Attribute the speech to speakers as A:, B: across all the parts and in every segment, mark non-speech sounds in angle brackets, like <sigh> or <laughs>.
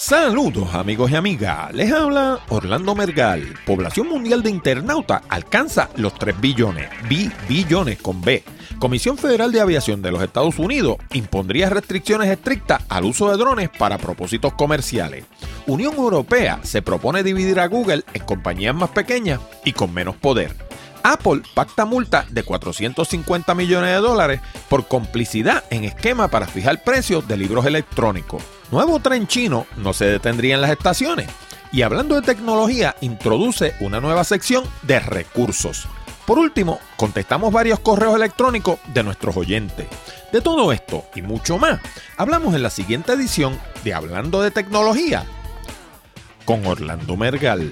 A: Saludos amigos y amigas, les habla Orlando Mergal. Población mundial de internauta alcanza los 3 billones, bi billones con B. Comisión Federal de Aviación de los Estados Unidos impondría restricciones estrictas al uso de drones para propósitos comerciales. Unión Europea se propone dividir a Google en compañías más pequeñas y con menos poder. Apple pacta multa de 450 millones de dólares por complicidad en esquema para fijar precios de libros electrónicos. Nuevo tren chino no se detendría en las estaciones. Y hablando de tecnología, introduce una nueva sección de recursos. Por último, contestamos varios correos electrónicos de nuestros oyentes. De todo esto y mucho más, hablamos en la siguiente edición de Hablando de Tecnología con Orlando Mergal.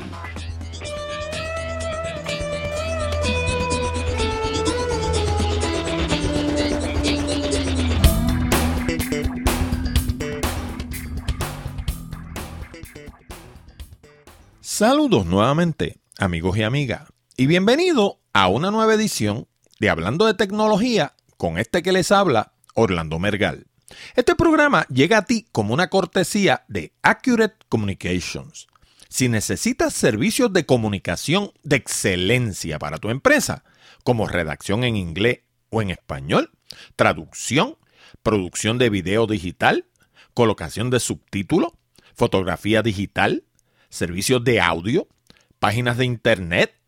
A: Saludos nuevamente, amigos y amigas, y bienvenido a una nueva edición de Hablando de Tecnología con este que les habla, Orlando Mergal. Este programa llega a ti como una cortesía de Accurate Communications. Si necesitas servicios de comunicación de excelencia para tu empresa, como redacción en inglés o en español, traducción, producción de video digital, colocación de subtítulos, fotografía digital, servicios de audio, páginas de internet,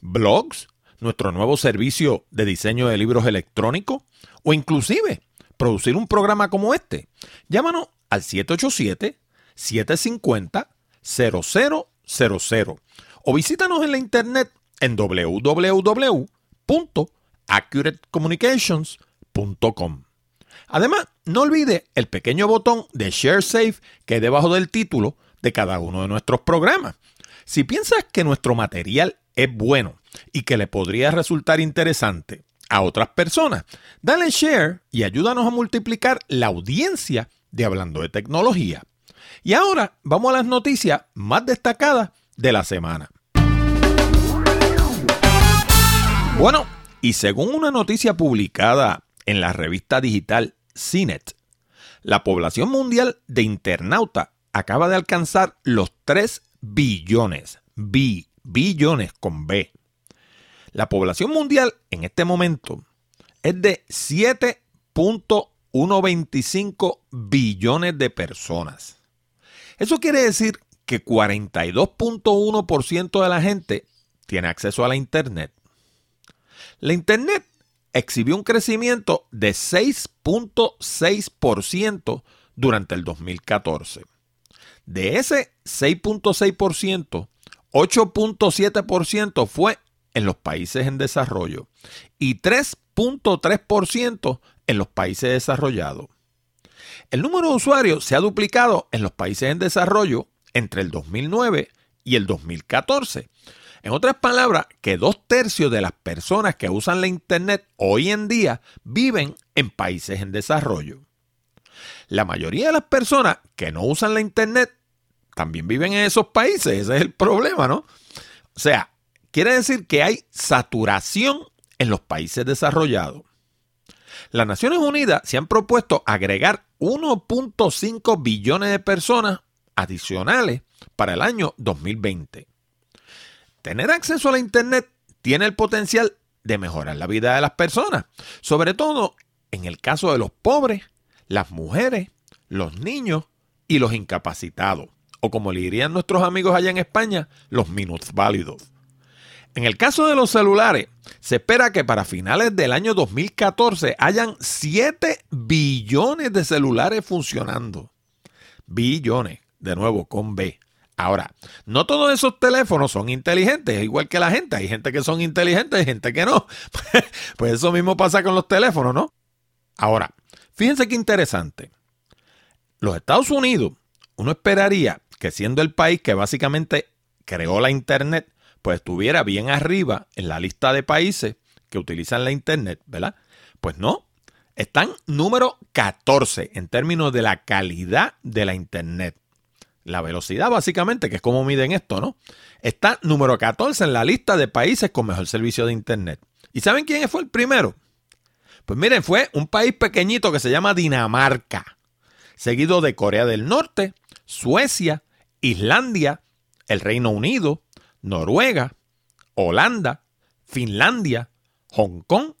A: blogs, nuestro nuevo servicio de diseño de libros electrónicos o inclusive producir un programa como este. Llámanos al 787-750-0000 o visítanos en la internet en www.accuratecommunications.com. Además, no olvide el pequeño botón de Share Safe que hay debajo del título de cada uno de nuestros programas. Si piensas que nuestro material es bueno y que le podría resultar interesante a otras personas, dale share y ayúdanos a multiplicar la audiencia de Hablando de Tecnología. Y ahora vamos a las noticias más destacadas de la semana. Bueno, y según una noticia publicada en la revista digital CNET, la población mundial de internautas acaba de alcanzar los 3 billones. billones con B. La población mundial en este momento es de 7.125 billones de personas. Eso quiere decir que 42.1% de la gente tiene acceso a la Internet. La Internet exhibió un crecimiento de 6.6% durante el 2014. De ese 6.6%, 8.7% fue en los países en desarrollo y 3.3% en los países desarrollados. El número de usuarios se ha duplicado en los países en desarrollo entre el 2009 y el 2014. En otras palabras, que dos tercios de las personas que usan la Internet hoy en día viven en países en desarrollo. La mayoría de las personas que no usan la Internet también viven en esos países, ese es el problema, ¿no? O sea, quiere decir que hay saturación en los países desarrollados. Las Naciones Unidas se han propuesto agregar 1.5 billones de personas adicionales para el año 2020. Tener acceso a la Internet tiene el potencial de mejorar la vida de las personas, sobre todo en el caso de los pobres, las mujeres, los niños y los incapacitados o como le dirían nuestros amigos allá en España, los válidos. En el caso de los celulares, se espera que para finales del año 2014 hayan 7 billones de celulares funcionando. Billones, de nuevo, con B. Ahora, no todos esos teléfonos son inteligentes, igual que la gente. Hay gente que son inteligentes y gente que no. <laughs> pues eso mismo pasa con los teléfonos, ¿no? Ahora, fíjense qué interesante. Los Estados Unidos, uno esperaría que siendo el país que básicamente creó la Internet, pues estuviera bien arriba en la lista de países que utilizan la Internet, ¿verdad? Pues no, están número 14 en términos de la calidad de la Internet. La velocidad básicamente, que es como miden esto, ¿no? Está número 14 en la lista de países con mejor servicio de Internet. ¿Y saben quién fue el primero? Pues miren, fue un país pequeñito que se llama Dinamarca, seguido de Corea del Norte, Suecia, Islandia, el Reino Unido, Noruega, Holanda, Finlandia, Hong Kong,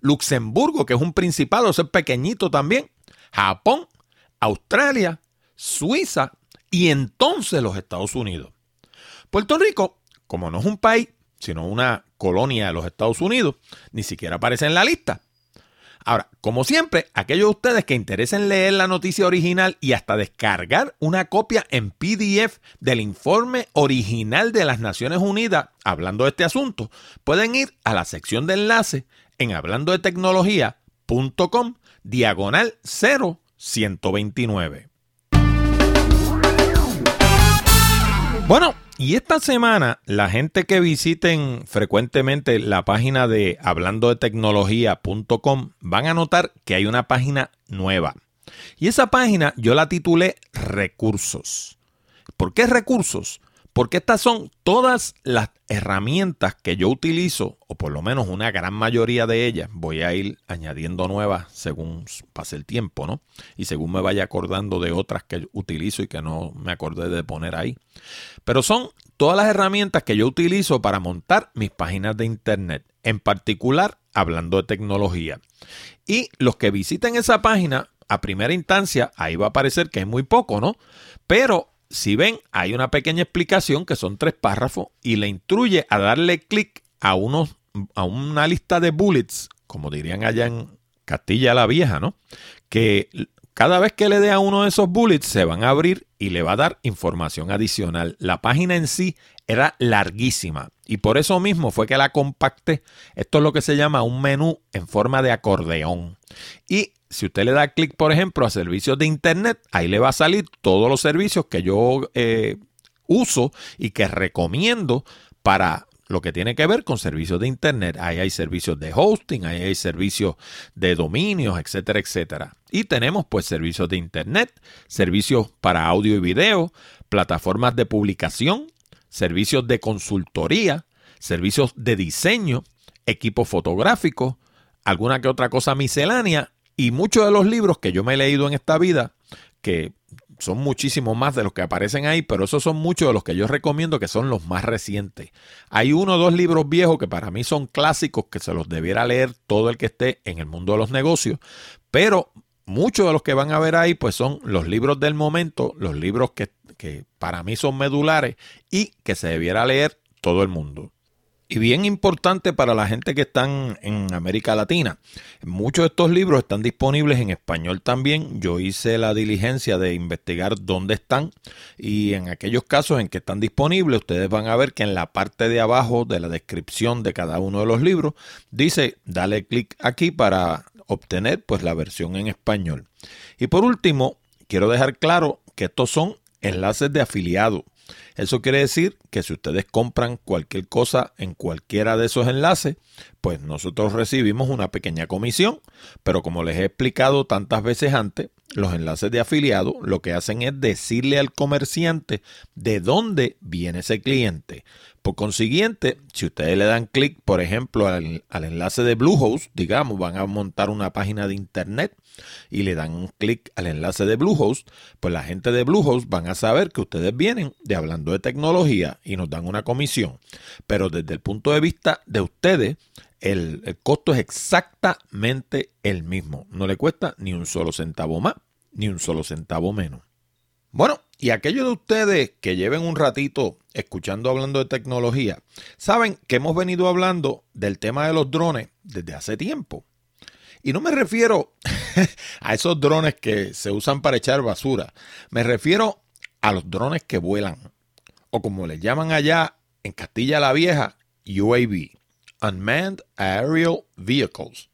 A: Luxemburgo, que es un principado, es pequeñito también, Japón, Australia, Suiza y entonces los Estados Unidos. Puerto Rico, como no es un país, sino una colonia de los Estados Unidos, ni siquiera aparece en la lista. Ahora, como siempre, aquellos de ustedes que interesen leer la noticia original y hasta descargar una copia en PDF del informe original de las Naciones Unidas hablando de este asunto, pueden ir a la sección de enlace en hablando de tecnología.com diagonal 0129. Bueno, y esta semana la gente que visiten frecuentemente la página de hablando de tecnología.com van a notar que hay una página nueva. Y esa página yo la titulé Recursos. ¿Por qué recursos? Porque estas son todas las herramientas que yo utilizo, o por lo menos una gran mayoría de ellas. Voy a ir añadiendo nuevas según pase el tiempo, ¿no? Y según me vaya acordando de otras que utilizo y que no me acordé de poner ahí. Pero son todas las herramientas que yo utilizo para montar mis páginas de internet, en particular hablando de tecnología. Y los que visiten esa página, a primera instancia, ahí va a parecer que es muy poco, ¿no? Pero si ven, hay una pequeña explicación que son tres párrafos y le instruye a darle clic a, a una lista de bullets, como dirían allá en Castilla la Vieja, ¿no? Que cada vez que le dé a uno de esos bullets se van a abrir y le va a dar información adicional. La página en sí era larguísima y por eso mismo fue que la compacté. Esto es lo que se llama un menú en forma de acordeón. Y si usted le da clic, por ejemplo, a servicios de Internet, ahí le va a salir todos los servicios que yo eh, uso y que recomiendo para lo que tiene que ver con servicios de Internet. Ahí hay servicios de hosting, ahí hay servicios de dominios, etcétera, etcétera. Y tenemos pues servicios de Internet, servicios para audio y video, plataformas de publicación, servicios de consultoría, servicios de diseño, equipo fotográfico, alguna que otra cosa miscelánea y muchos de los libros que yo me he leído en esta vida, que son muchísimos más de los que aparecen ahí, pero esos son muchos de los que yo recomiendo que son los más recientes. Hay uno o dos libros viejos que para mí son clásicos que se los debiera leer todo el que esté en el mundo de los negocios, pero muchos de los que van a ver ahí pues son los libros del momento, los libros que, que para mí son medulares y que se debiera leer todo el mundo. Y bien importante para la gente que están en América Latina. Muchos de estos libros están disponibles en español también. Yo hice la diligencia de investigar dónde están y en aquellos casos en que están disponibles, ustedes van a ver que en la parte de abajo de la descripción de cada uno de los libros dice, dale clic aquí para obtener pues la versión en español. Y por último, quiero dejar claro que estos son enlaces de afiliado. Eso quiere decir que si ustedes compran cualquier cosa en cualquiera de esos enlaces, pues nosotros recibimos una pequeña comisión, pero como les he explicado tantas veces antes, los enlaces de afiliado lo que hacen es decirle al comerciante de dónde viene ese cliente. Por consiguiente, si ustedes le dan clic, por ejemplo, al, enlace de Bluehost, digamos, van a montar una página de internet y le dan un clic al enlace de Bluehost, pues la gente de Bluehost van a saber que ustedes vienen de hablando de tecnología y nos dan una comisión. Pero desde el punto de vista de ustedes, el, el costo es exactamente el mismo. No le cuesta ni un solo centavo más, ni un solo centavo menos. Bueno, y aquellos de ustedes que lleven un ratito escuchando hablando de tecnología, saben que hemos venido hablando del tema de los drones desde hace tiempo. Y no me refiero <laughs> a esos drones que se usan para echar basura, me refiero a los drones que vuelan, o como les llaman allá en Castilla la Vieja, UAV, Unmanned Aerial Vehicles.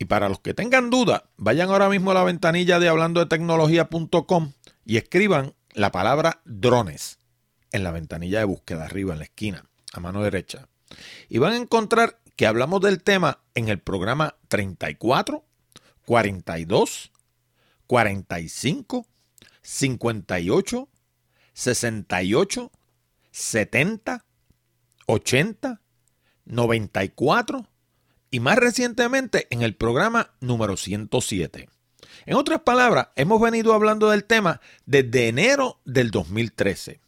A: Y para los que tengan duda, vayan ahora mismo a la ventanilla de hablando de tecnología.com y escriban la palabra drones en la ventanilla de búsqueda arriba en la esquina, a mano derecha. Y van a encontrar que hablamos del tema en el programa 34, 42, 45, 58, 68, 70, 80, 94 y más recientemente en el programa número 107. En otras palabras, hemos venido hablando del tema desde enero del 2013.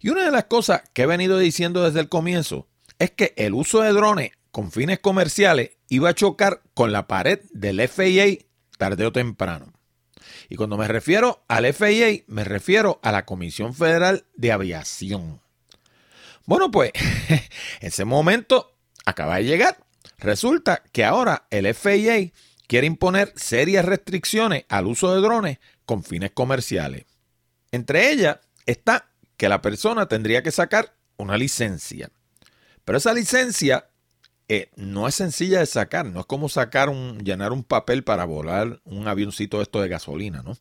A: Y una de las cosas que he venido diciendo desde el comienzo es que el uso de drones con fines comerciales iba a chocar con la pared del FAA tarde o temprano. Y cuando me refiero al FAA, me refiero a la Comisión Federal de Aviación. Bueno, pues <laughs> ese momento acaba de llegar. Resulta que ahora el FAA quiere imponer serias restricciones al uso de drones con fines comerciales. Entre ellas está que la persona tendría que sacar una licencia. Pero esa licencia eh, no es sencilla de sacar, no es como sacar un, llenar un papel para volar un avioncito esto de gasolina, ¿no?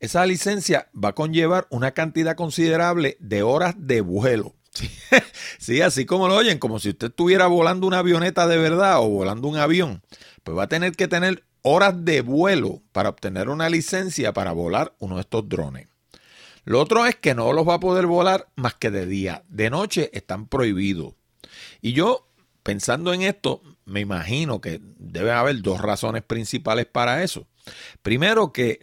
A: Esa licencia va a conllevar una cantidad considerable de horas de vuelo. <laughs> Sí, así como lo oyen, como si usted estuviera volando una avioneta de verdad o volando un avión, pues va a tener que tener horas de vuelo para obtener una licencia para volar uno de estos drones. Lo otro es que no los va a poder volar más que de día. De noche están prohibidos. Y yo pensando en esto, me imagino que debe haber dos razones principales para eso. Primero, que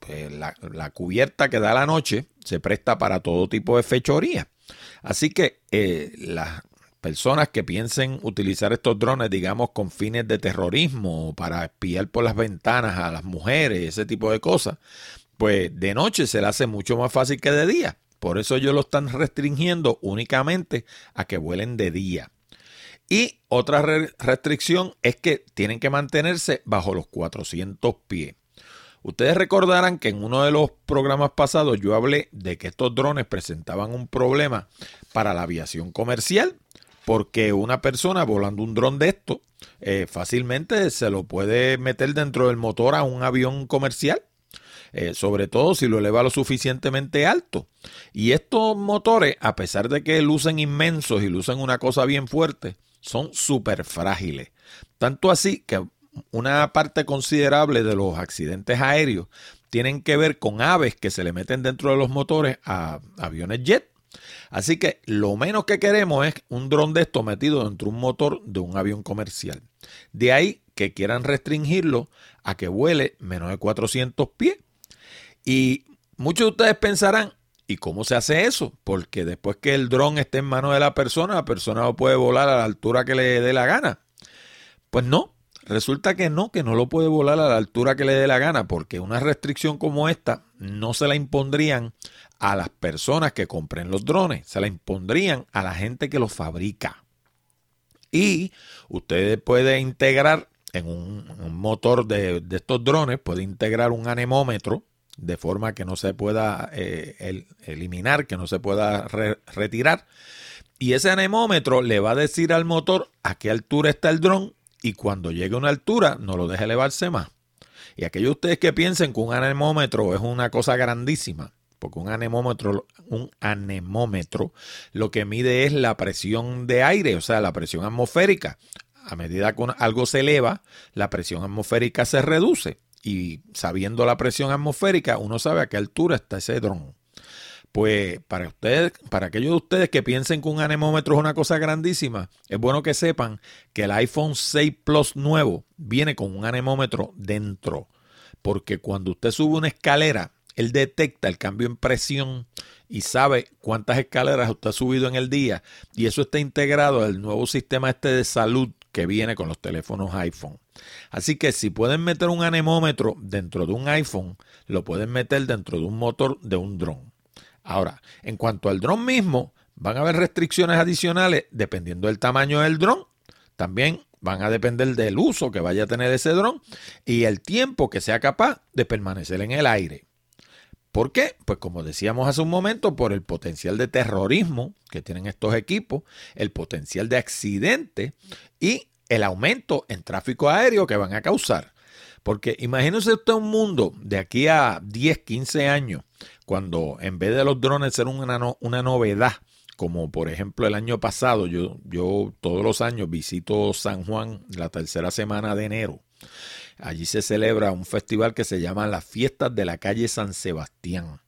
A: pues, la, cubierta que da la noche se presta para todo tipo de fechoría. Así que eh, las personas que piensen utilizar estos drones, digamos, con fines de terrorismo, para espiar por las ventanas a las mujeres, ese tipo de cosas, pues de noche se le hace mucho más fácil que de día. Por eso ellos lo están restringiendo únicamente a que vuelen de día. Y otra restricción es que tienen que mantenerse bajo los 400 pies. Ustedes recordarán que en uno de los programas pasados yo hablé de que estos drones presentaban un problema para la aviación comercial, porque una persona volando un dron de esto eh, fácilmente se lo puede meter dentro del motor a un avión comercial. Eh, sobre todo si lo eleva lo suficientemente alto. Y estos motores, a pesar de que lucen inmensos y lucen una cosa bien fuerte, son súper frágiles. Tanto así que una parte considerable de los accidentes aéreos tienen que ver con aves que se le meten dentro de los motores a aviones jet. Así que lo menos que queremos es un dron de esto metido dentro de un motor de un avión comercial. De ahí que quieran restringirlo a que vuele menos de 400 pies. Y muchos de ustedes pensarán, ¿Y cómo se hace eso? Porque después que el dron esté en manos de la persona, la persona no puede volar a la altura que le dé la gana. Pues no, resulta que no, que no lo puede volar a la altura que le dé la gana, porque una restricción como esta no se la impondrían a las personas que compren los drones, se la impondrían a la gente que los fabrica. Y usted puede integrar en un, motor de, de estos drones, puede integrar un anemómetro de forma que no se pueda eh, eliminar, que no se pueda retirar. Y ese anemómetro le va a decir al motor a qué altura está el dron y cuando llegue a una altura no lo deje elevarse más. Y aquellos de ustedes que piensen que un anemómetro es una cosa grandísima, porque un anemómetro, un anemómetro lo que mide es la presión de aire, o sea, la presión atmosférica. A medida que algo se eleva, la presión atmosférica se reduce y sabiendo la presión atmosférica, uno sabe a qué altura está ese dron. Pues para ustedes, para aquellos de ustedes que piensen que un anemómetro es una cosa grandísima, es bueno que sepan que el iPhone 6 Plus nuevo viene con un anemómetro dentro. Porque cuando usted sube una escalera, él detecta el cambio en presión y sabe cuántas escaleras usted ha subido en el día. Y eso está integrado al nuevo sistema este de salud que viene con los teléfonos iPhone. Así que si pueden meter un anemómetro dentro de un iPhone, lo pueden meter dentro de un motor de un dron. Ahora, en cuanto al dron mismo, van a haber restricciones adicionales dependiendo del tamaño del dron. También van a depender del uso que vaya a tener ese dron y el tiempo que sea capaz de permanecer en el aire. ¿Por qué? Pues como decíamos hace un momento, por el potencial de terrorismo que tienen estos equipos, el potencial de accidente y el aumento en tráfico aéreo que van a causar. Porque imagínese usted un mundo de aquí a 10, 15 años, cuando en vez de los drones ser una, una novedad, como por ejemplo el año pasado, yo, yo todos los años visito San Juan la tercera semana de enero Allí se celebra un festival que se llama las fiestas de la calle San Sebastián,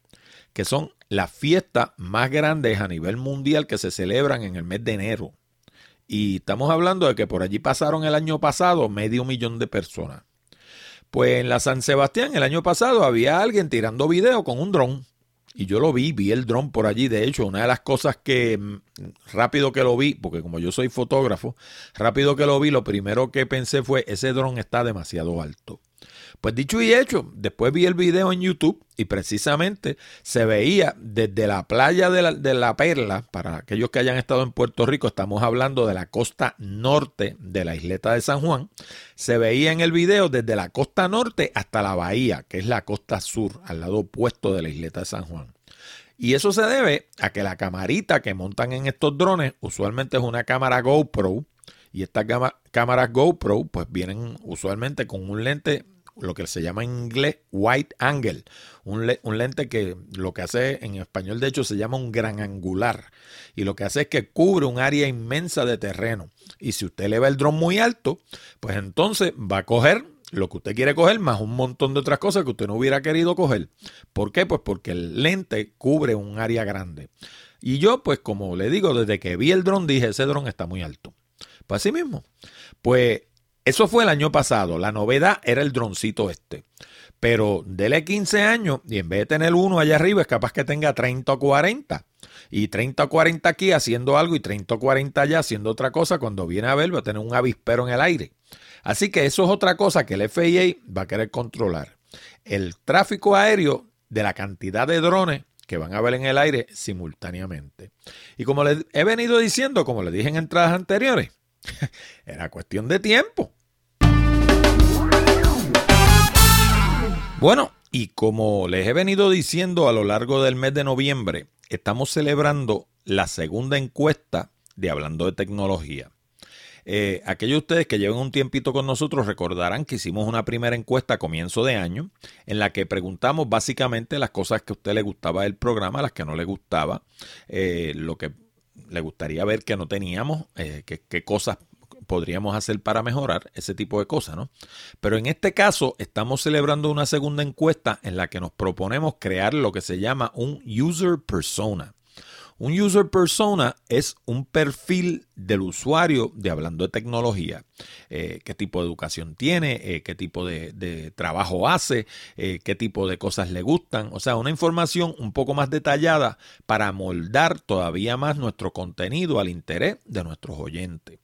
A: que son las fiestas más grandes a nivel mundial que se celebran en el mes de enero. Y estamos hablando de que por allí pasaron el año pasado medio millón de personas. Pues en la San Sebastián el año pasado había alguien tirando video con un dron. Y yo lo vi, vi el dron por allí. De hecho, una de las cosas que mm, rápido que lo vi, porque como yo soy fotógrafo, rápido que lo vi, lo primero que pensé fue, ese dron está demasiado alto. Pues dicho y hecho, después vi el video en YouTube y precisamente se veía desde la playa de la, Perla, para aquellos que hayan estado en Puerto Rico, estamos hablando de la costa norte de la isleta de San Juan, se veía en el video desde la costa norte hasta la bahía, que es la costa sur, al lado opuesto de la isleta de San Juan. Y eso se debe a que la camarita que montan en estos drones usualmente es una cámara GoPro. Y estas cámaras GoPro pues vienen usualmente con un lente lo que se llama en inglés white angle, un, lente que lo que hace en español de hecho se llama un gran angular y lo que hace es que cubre un área inmensa de terreno y si usted eleva el dron muy alto, pues entonces va a coger lo que usted quiere coger más un montón de otras cosas que usted no hubiera querido coger. ¿Por qué? Pues porque el lente cubre un área grande. Y yo, pues como le digo, desde que vi el dron dije, ese dron está muy alto. Pues así mismo. Pues eso fue el año pasado. La novedad era el droncito este. Pero dele 15 años y en vez de tener uno allá arriba, es capaz que tenga 30 o 40. Y 30 o 40 aquí haciendo algo y 30 o 40 allá haciendo otra cosa. Cuando viene a ver, va a tener un avispero en el aire. Así que eso es otra cosa que el FAA va a querer controlar. El tráfico aéreo de la cantidad de drones que van a ver en el aire simultáneamente. Y como les he venido diciendo, como les dije en entradas anteriores, <laughs> Era cuestión de tiempo. Bueno, y como les he venido diciendo a lo largo del mes de noviembre, estamos celebrando la segunda encuesta de Hablando de Tecnología. Eh, aquellos de ustedes que lleven un tiempito con nosotros recordarán que hicimos una primera encuesta a comienzo de año en la que preguntamos básicamente las cosas que a usted le gustaba del programa, las que no le gustaba, eh, lo que le gustaría ver que no teníamos, eh, qué cosas podríamos hacer para mejorar ese tipo de cosas, ¿no? Pero en este caso estamos celebrando una segunda encuesta en la que nos proponemos crear lo que se llama un user persona. Un user persona es un perfil del usuario de hablando de tecnología. Eh, qué tipo de educación tiene, eh, qué tipo de, trabajo hace, eh, qué tipo de cosas le gustan. O sea, una información un poco más detallada para moldar todavía más nuestro contenido al interés de nuestros oyentes.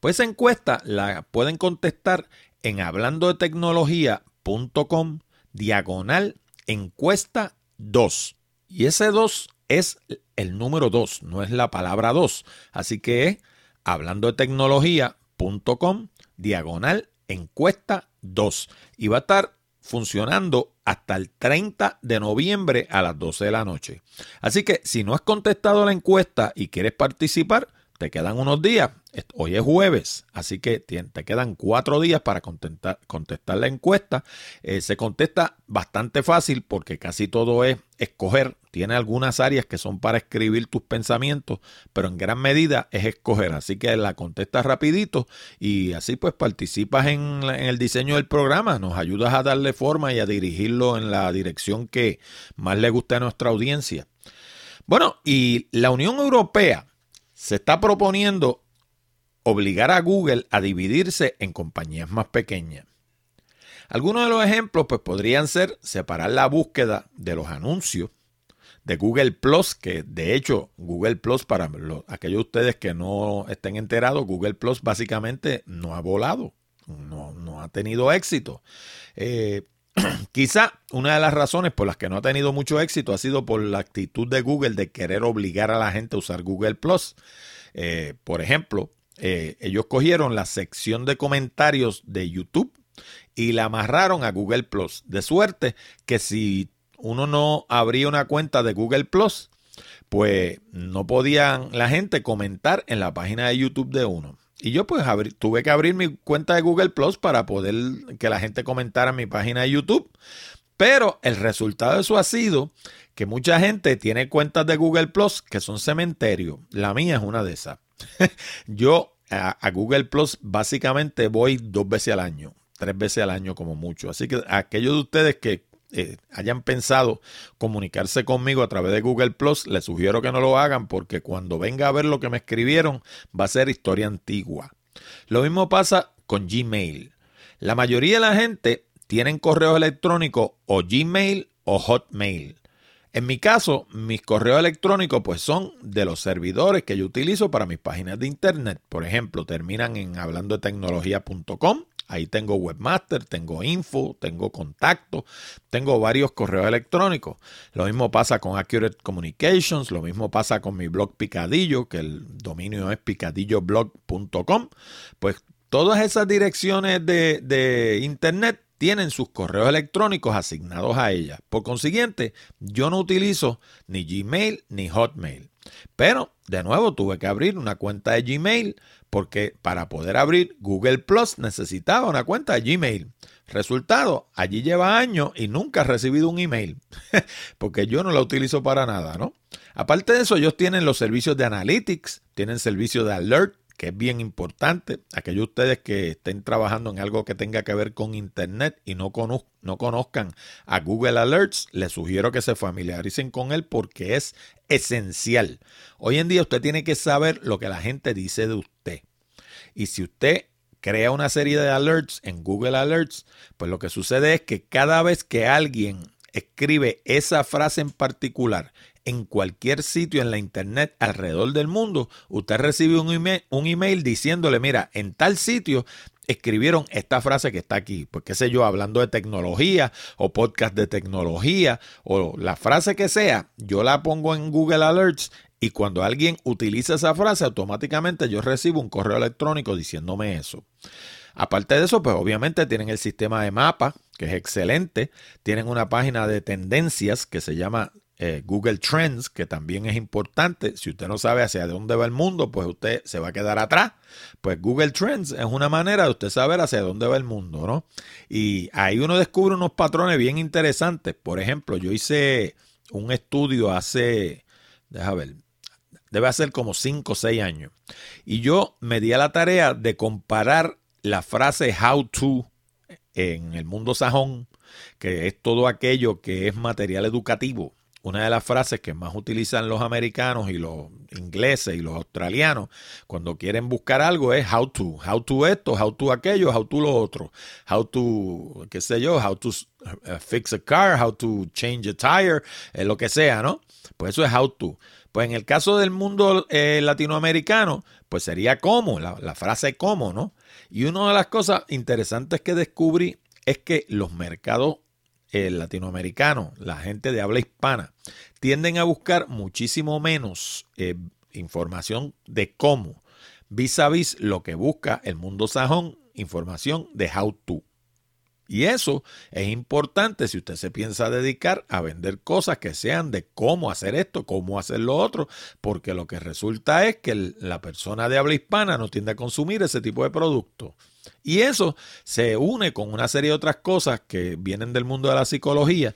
A: Pues esa encuesta la pueden contestar en hablando de tecnología.com diagonal encuesta 2. Y ese 2 es el número 2, no es la palabra 2. Así que es hablando de tecnología.com diagonal encuesta 2. Y va a estar funcionando hasta el 30 de noviembre a las 12 de la noche. Así que si no has contestado la encuesta y quieres participar, te quedan unos días. Hoy es jueves, así que te quedan cuatro días para contestar, la encuesta. Eh, se contesta bastante fácil porque casi todo es escoger. Tiene algunas áreas que son para escribir tus pensamientos, pero en gran medida es escoger. Así que la contestas rapidito y así pues participas en, en el diseño del programa. Nos ayudas a darle forma y a dirigirlo en la dirección que más le guste a nuestra audiencia. Bueno, y la Unión Europea se está proponiendo obligar a Google a dividirse en compañías más pequeñas. Algunos de los ejemplos pues, podrían ser separar la búsqueda de los anuncios de Google Plus, que de hecho Google Plus, para aquellos de ustedes que no estén enterados, Google Plus básicamente no ha volado, no, ha tenido éxito. Eh, <clears throat> quizá una de las razones por las que no ha tenido mucho éxito ha sido por la actitud de Google de querer obligar a la gente a usar Google Plus. Eh, por ejemplo, eh, ellos cogieron la sección de comentarios de YouTube y la amarraron a Google Plus. De suerte que si uno no abría una cuenta de Google Plus, pues no podían la gente comentar en la página de YouTube de uno. Y yo pues tuve que abrir mi cuenta de Google Plus para poder que la gente comentara en mi página de YouTube. Pero el resultado de eso ha sido que mucha gente tiene cuentas de Google Plus que son cementerio. La mía es una de esas. <laughs> yo a, Google Plus básicamente voy dos veces al año, tres veces al año como mucho. Así que aquellos de ustedes que eh, hayan pensado comunicarse conmigo a través de Google Plus, les sugiero que no lo hagan porque cuando venga a ver lo que me escribieron va a ser historia antigua. Lo mismo pasa con Gmail. La mayoría de la gente tienen correo electrónico o Gmail o Hotmail. En mi caso, mis correos electrónicos pues son de los servidores que yo utilizo para mis páginas de internet. Por ejemplo, terminan en hablando de. Ahí tengo webmaster, tengo info, tengo contacto, tengo varios correos electrónicos. Lo mismo pasa con Accurate Communications, lo mismo pasa con mi blog Picadillo, que el dominio es picadilloblog.com. Pues todas esas direcciones de, de internet tienen sus correos electrónicos asignados a ella. Por consiguiente, yo no utilizo ni Gmail ni Hotmail. Pero, de nuevo, tuve que abrir una cuenta de Gmail porque para poder abrir Google Plus necesitaba una cuenta de Gmail. Resultado, allí lleva años y nunca he recibido un email, <laughs> porque yo no la utilizo para nada, ¿no? Aparte de eso, ellos tienen los servicios de Analytics, tienen servicios de Alert, que es bien importante. Aquellos ustedes que estén trabajando en algo que tenga que ver con Internet y no, no conozcan a Google Alerts, les sugiero que se familiaricen con él porque es esencial. Hoy en día usted tiene que saber lo que la gente dice de usted. Y si usted crea una serie de alerts en Google Alerts, pues lo que sucede es que cada vez que alguien escribe esa frase en particular en cualquier sitio en la internet alrededor del mundo, usted recibe un email, un email diciéndole, mira, en tal sitio escribieron esta frase que está aquí, pues qué sé yo, hablando de tecnología o podcast de tecnología o la frase que sea, yo la pongo en Google Alerts y cuando alguien utiliza esa frase, automáticamente yo recibo un correo electrónico diciéndome eso. Aparte de eso, pues obviamente tienen el sistema de mapa, que es excelente. Tienen una página de tendencias que se llama eh, Google Trends, que también es importante. Si usted no sabe hacia dónde va el mundo, pues usted se va a quedar atrás. Pues Google Trends es una manera de usted saber hacia dónde va el mundo, ¿no? Y ahí uno descubre unos patrones bien interesantes. Por ejemplo, yo hice un estudio hace, déjame ver, debe ser como 5 o 6 años. Y yo me di a la tarea de comparar la frase how to en el mundo sajón, que es todo aquello que es material educativo una de las frases que más utilizan los americanos y los ingleses y los australianos cuando quieren buscar algo es how to, how to esto, how to aquello, how to lo otro, how to, qué sé yo, how to uh, fix a car, how to change a tire, eh, lo que sea, ¿no? Pues eso es how to. Pues en el caso del mundo eh, latinoamericano, pues sería cómo, la, la frase cómo, ¿no? Y una de las cosas interesantes que descubrí es que los mercados el latinoamericano, la gente de habla hispana, tienden a buscar muchísimo menos eh, información de cómo, vis a vis lo que busca el mundo sajón, información de how to. Y eso es importante si usted se piensa dedicar a vender cosas que sean de cómo hacer esto, cómo hacer lo otro, porque lo que resulta es que la persona de habla hispana no tiende a consumir ese tipo de producto. Y eso se une con una serie de otras cosas que vienen del mundo de la psicología,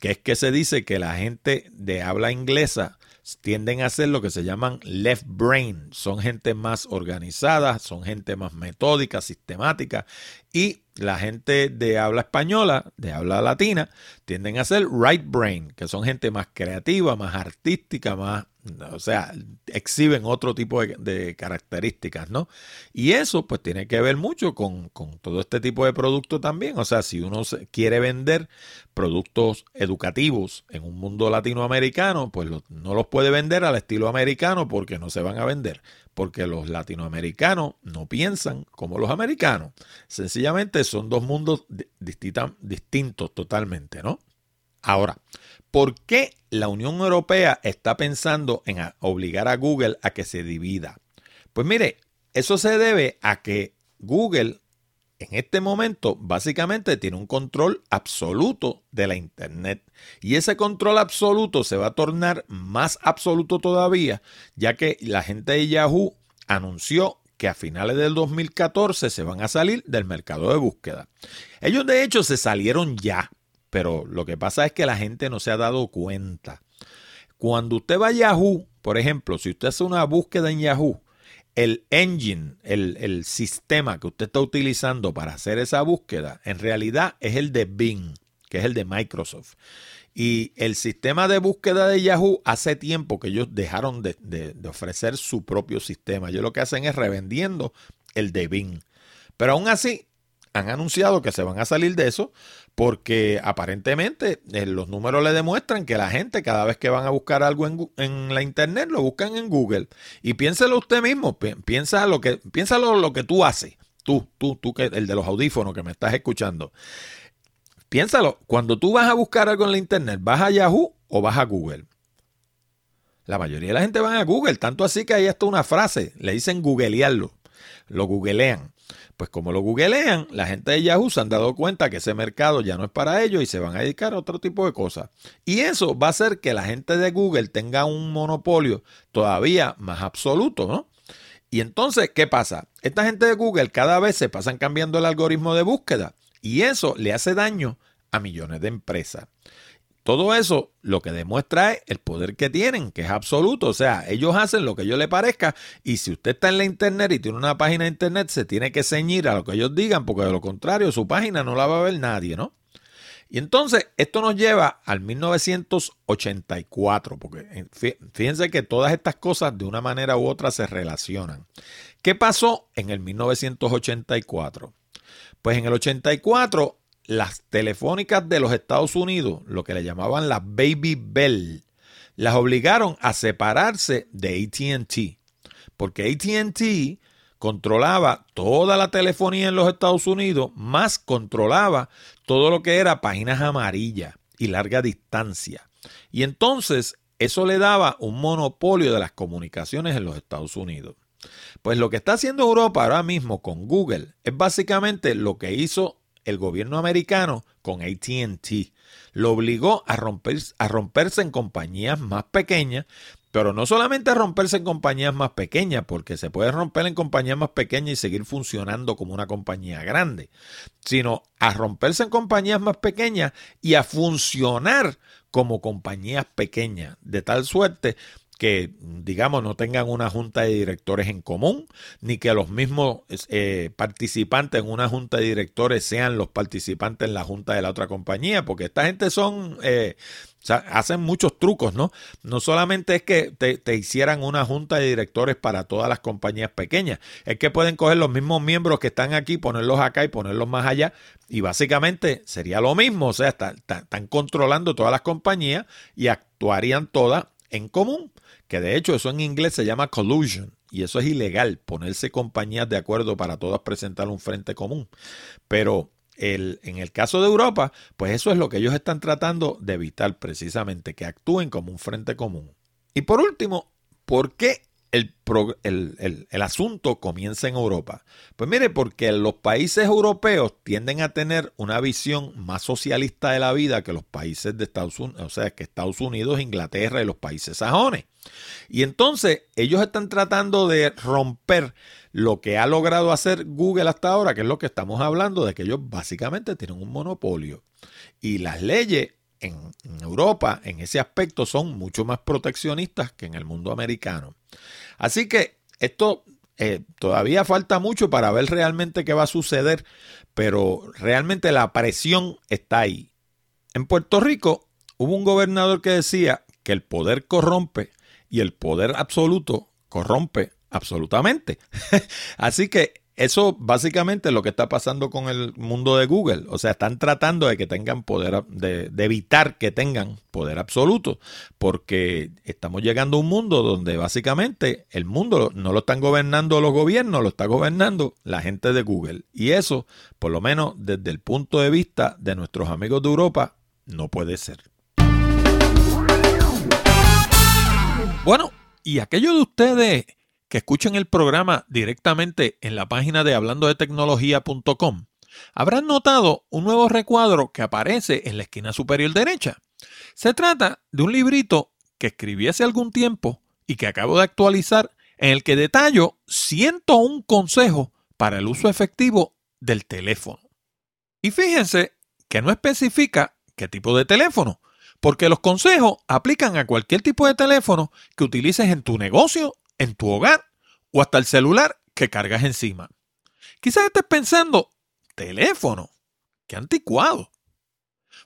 A: que es que se dice que la gente de habla inglesa tienden a ser lo que se llaman left brain. Son gente más organizada, son gente más metódica, sistemática. Y la gente de habla española, de habla latina, tienden a ser right brain, que son gente más creativa, más artística, más o sea, exhiben otro tipo de, características, ¿no? Y eso pues tiene que ver mucho con, todo este tipo de producto también. O sea, si uno quiere vender productos educativos en un mundo latinoamericano, pues no los puede vender al estilo americano porque no se van a vender. Porque los latinoamericanos no piensan como los americanos. Sencillamente son dos mundos distintos totalmente, ¿no? Ahora, ¿por qué la Unión Europea está pensando en obligar a Google a que se divida? Pues mire, eso se debe a que Google en este momento básicamente tiene un control absoluto de la Internet. Y ese control absoluto se va a tornar más absoluto todavía, ya que la gente de Yahoo anunció que a finales del 2014 se van a salir del mercado de búsqueda. Ellos de hecho se salieron ya, pero lo que pasa es que la gente no se ha dado cuenta. Cuando usted va a Yahoo, por ejemplo, si usted hace una búsqueda en Yahoo, el engine, el, el, sistema que usted está utilizando para hacer esa búsqueda, en realidad es el de Bing, que es el de Microsoft. Y el sistema de búsqueda de Yahoo hace tiempo que ellos dejaron de, de ofrecer su propio sistema. Ellos lo que hacen es revendiendo el de Bing. Pero aún así, han anunciado que se van a salir de eso porque aparentemente eh, los números le demuestran que la gente cada vez que van a buscar algo en, la internet lo buscan en Google. Y piénselo usted mismo, piensa lo que, piénsalo lo que tú haces, tú, tú, tú, que el de los audífonos que me estás escuchando. Piénsalo, cuando tú vas a buscar algo en la internet, ¿vas a Yahoo o vas a Google? La mayoría de la gente va a Google, tanto así que hay hasta una frase, le dicen googlearlo, lo googlean. Pues como lo googlean, la gente de Yahoo se han dado cuenta que ese mercado ya no es para ellos y se van a dedicar a otro tipo de cosas. Y eso va a hacer que la gente de Google tenga un monopolio todavía más absoluto, ¿no? Y entonces, ¿qué pasa? Esta gente de Google cada vez se pasan cambiando el algoritmo de búsqueda y eso le hace daño a millones de empresas. Todo eso lo que demuestra es el poder que tienen, que es absoluto. O sea, ellos hacen lo que ellos les parezca y si usted está en la internet y tiene una página de internet, se tiene que ceñir a lo que ellos digan, porque de lo contrario su página no la va a ver nadie, ¿no? Y entonces esto nos lleva al 1984, porque eh, fíjense que todas estas cosas de una manera u otra se relacionan. ¿Qué pasó en el 1984? Pues en el 84 las telefónicas de los Estados Unidos, lo que le llamaban las Baby Bell, las obligaron a separarse de ATT, porque ATT controlaba toda la telefonía en los Estados Unidos, más controlaba todo lo que era páginas amarillas y larga distancia. Y entonces eso le daba un monopolio de las comunicaciones en los Estados Unidos. Pues lo que está haciendo Europa ahora mismo con Google es básicamente lo que hizo el gobierno americano con ATT. Lo obligó a, a romperse en compañías más pequeñas, pero no solamente a romperse en compañías más pequeñas, porque se puede romper en compañías más pequeñas y seguir funcionando como una compañía grande, sino a romperse en compañías más pequeñas y a funcionar como compañías pequeñas, de tal suerte que, digamos, no tengan una junta de directores en común, ni que los mismos eh, participantes en una junta de directores sean los participantes en la junta de la otra compañía, porque esta gente son, eh, hacen muchos trucos, ¿no? No solamente es que te, te, hicieran una junta de directores para todas las compañías pequeñas, es que pueden coger los mismos miembros que están aquí, ponerlos acá y ponerlos más allá, y básicamente sería lo mismo, o sea, están controlando todas las compañías y actuarían todas en común que de hecho eso en inglés se llama collusion y eso es ilegal, ponerse compañías de acuerdo para todas presentar un frente común. Pero el, en el caso de Europa, pues eso es lo que ellos están tratando de evitar precisamente, que actúen como un frente común. Y por último, ¿por qué el, el, asunto comienza en Europa? Pues mire, porque los países europeos tienden a tener una visión más socialista de la vida que los países de Estados Unidos, o sea, que Estados Unidos, Inglaterra y los países sajones. Y entonces ellos están tratando de romper lo que ha logrado hacer Google hasta ahora, que es lo que estamos hablando, de que ellos básicamente tienen un monopolio. Y las leyes en, Europa en ese aspecto son mucho más proteccionistas que en el mundo americano. Así que esto eh, todavía falta mucho para ver realmente qué va a suceder, pero realmente la presión está ahí. En Puerto Rico hubo un gobernador que decía que el poder corrompe y el poder absoluto corrompe absolutamente. <laughs> Así que eso básicamente es lo que está pasando con el mundo de Google. O sea, están tratando de que tengan poder, de, evitar que tengan poder absoluto, porque estamos llegando a un mundo donde básicamente el mundo no lo están gobernando los gobiernos, lo está gobernando la gente de Google. Y eso, por lo menos desde el punto de vista de nuestros amigos de Europa, no puede ser. Bueno, y aquellos de ustedes que escuchen el programa directamente en la página de hablando de tecnología.com habrán notado un nuevo recuadro que aparece en la esquina superior derecha. Se trata de un librito que escribí hace algún tiempo y que acabo de actualizar en el que detallo 101 consejos para el uso efectivo del teléfono. Y fíjense que no especifica qué tipo de teléfono, porque los consejos aplican a cualquier tipo de teléfono que utilices en tu negocio, en tu hogar o hasta el celular que cargas encima. Quizás estés pensando, teléfono, qué anticuado.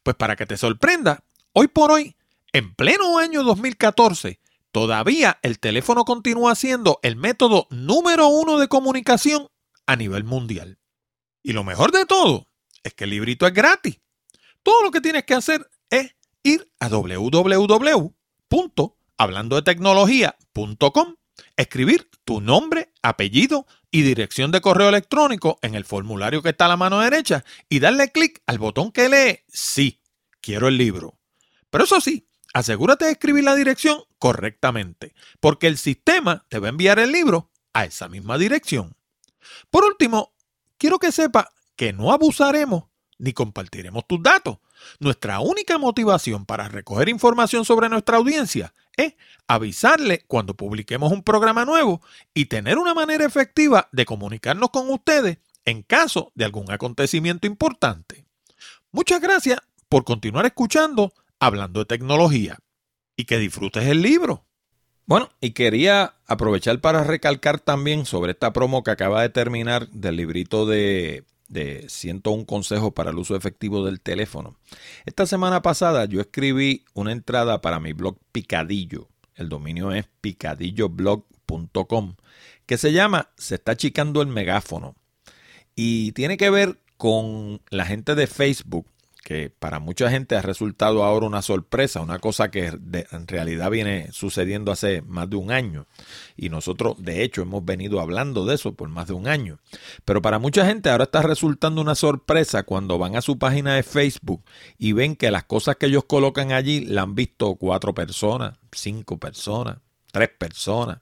A: Pues para que te sorprenda, hoy por hoy, en pleno año 2014, todavía el teléfono continúa siendo el método número uno de comunicación a nivel mundial. Y lo mejor de todo es que el librito es gratis. Todo lo que tienes que hacer es ir a www.hablandodetecnología.com, escribir tu nombre, apellido y dirección de correo electrónico en el formulario que está a la mano derecha y darle clic al botón que lee Sí, quiero el libro. Pero eso sí, asegúrate de escribir la dirección correctamente, porque el sistema te va a enviar el libro a esa misma dirección. Por último, quiero que sepa que no abusaremos ni compartiremos tus datos. Nuestra única motivación para recoger información sobre nuestra audiencia es avisarle cuando publiquemos un programa nuevo y tener una manera efectiva de comunicarnos con ustedes en caso de algún acontecimiento importante. Muchas gracias por continuar escuchando Hablando de Tecnología y que disfrutes el libro.
B: Bueno, y quería aprovechar para recalcar también sobre esta promo que acaba de terminar del librito de, de 101 consejos para el uso efectivo del teléfono. Esta semana pasada yo escribí una entrada para mi blog Picadillo. El dominio es picadilloblog.com, que se llama Se está achicando el megáfono. Y tiene que ver con la gente de Facebook que para mucha gente ha resultado ahora una sorpresa, una cosa que en realidad viene sucediendo hace más de un año. Y nosotros, de hecho, hemos venido hablando de eso por más de un año. Pero para mucha gente ahora está resultando una sorpresa cuando van a su página de Facebook y ven que las cosas que ellos colocan allí la han visto cuatro personas, cinco personas, tres personas.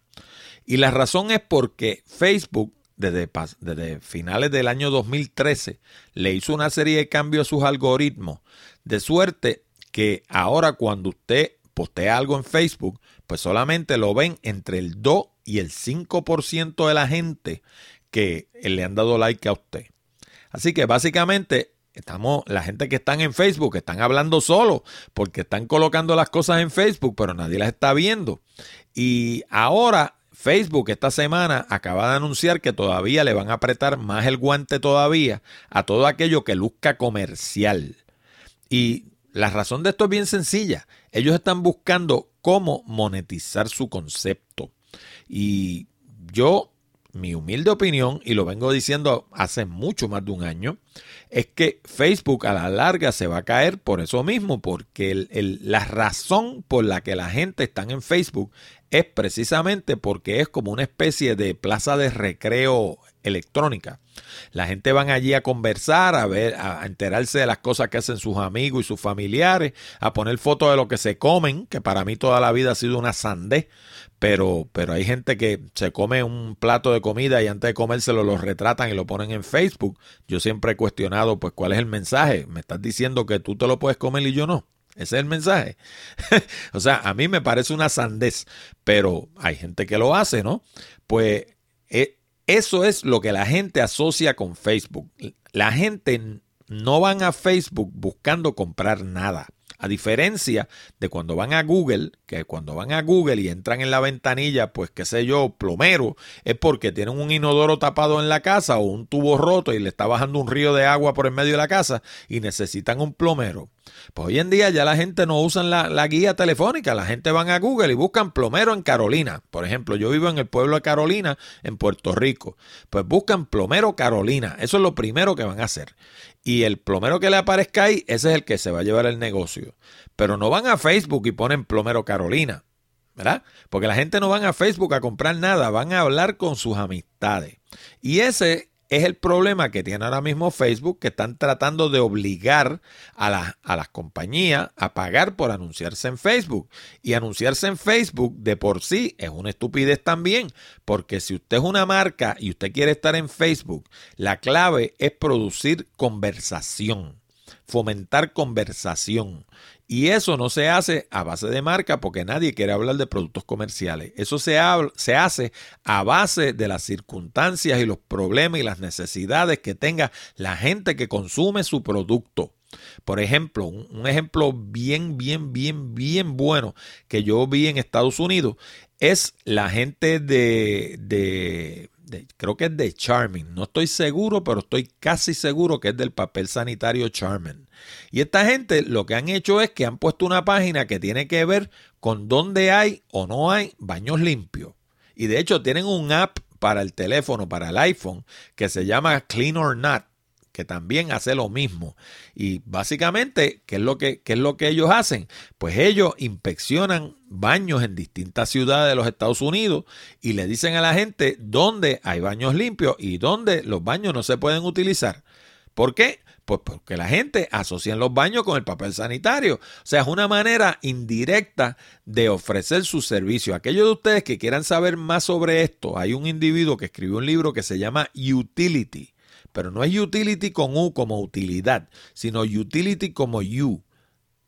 B: Y la razón es porque Facebook desde, finales del año 2013 le hizo una serie de cambios a sus algoritmos, de suerte que ahora cuando usted postea algo en Facebook, pues solamente lo ven entre el 2 y el 5% de la gente que le han dado like a usted. Así que básicamente estamos, la gente que están en Facebook están hablando solo porque están colocando las cosas en Facebook, pero nadie las está viendo. Y ahora Facebook esta semana acaba de anunciar que todavía le van a apretar más el guante todavía a todo aquello que luzca comercial. Y la razón de esto es bien sencilla. Ellos están buscando cómo monetizar su concepto. Y yo, mi humilde opinión, y lo vengo diciendo hace mucho más de un año, es que Facebook a la larga se va a caer por eso mismo, porque la razón por la que la gente está en Facebook es precisamente porque es como una especie de plaza de recreo electrónica. La gente van allí a conversar, a ver, a enterarse de las cosas que hacen sus amigos y sus familiares, a poner fotos de lo que se comen, que para mí toda la vida ha sido una sandez, pero, pero hay gente que se come un plato de comida y antes de comérselo lo retratan y lo ponen en Facebook. Yo siempre he cuestionado, pues, ¿cuál es el mensaje? ¿Me estás diciendo que tú te lo puedes comer y yo no? Ese es el mensaje. <laughs> o sea, a mí me parece una sandez, pero hay gente que lo hace, ¿no? Pues eh, eso es lo que la gente asocia con Facebook. La gente no van a Facebook buscando comprar nada. A diferencia de cuando van a Google, que cuando van a Google y entran en la ventanilla, pues qué sé yo, plomero, es porque tienen un inodoro tapado en la casa o un tubo roto y le está bajando un río de agua por el medio de la casa y necesitan un plomero. Pues hoy en día ya la gente no usa la, guía telefónica, la gente van a Google y buscan plomero en Carolina. Por ejemplo, yo vivo en el pueblo de Carolina, en Puerto Rico. Pues buscan plomero Carolina, eso es lo primero que van a hacer y el plomero que le aparezca ahí, ese es el que se va a llevar el negocio. Pero no van a Facebook y ponen plomero Carolina, ¿verdad? Porque la gente no van a Facebook a comprar nada, van a hablar con sus amistades. Y ese es el problema que tiene ahora mismo Facebook, que están tratando de obligar a, a, las compañías a pagar por anunciarse en Facebook. Y anunciarse en Facebook de por sí es una estupidez también, porque si usted es una marca y usted quiere estar en Facebook, la clave es producir conversación fomentar conversación. Y eso no se hace a base de marca porque nadie quiere hablar de productos comerciales. Eso se, se hace a base de las circunstancias y los problemas y las necesidades que tenga la gente que consume su producto. Por ejemplo, un, ejemplo bien, bien, bien, bien bueno que yo vi en Estados Unidos es la gente de, de creo que es de Charming, no estoy seguro, pero estoy casi seguro que es del papel sanitario Charming. Y esta gente lo que han hecho es que han puesto una página que tiene que ver con dónde hay o no hay baños limpios. Y de hecho tienen un app para el teléfono, para el iPhone, que se llama Clean or Not. Que también hace lo mismo. Y básicamente, ¿qué es lo que, qué es lo que ellos hacen? Pues ellos inspeccionan baños en distintas ciudades de los Estados Unidos y le dicen a la gente dónde hay baños limpios y dónde los baños no se pueden utilizar. ¿Por qué? Pues porque la gente asocia los baños con el papel sanitario. O sea, es una manera indirecta de ofrecer su servicio. Aquellos de ustedes que quieran saber más sobre esto, hay un individuo que escribió un libro que se llama Utility. Pero no es utility con U como utilidad, sino utility como U.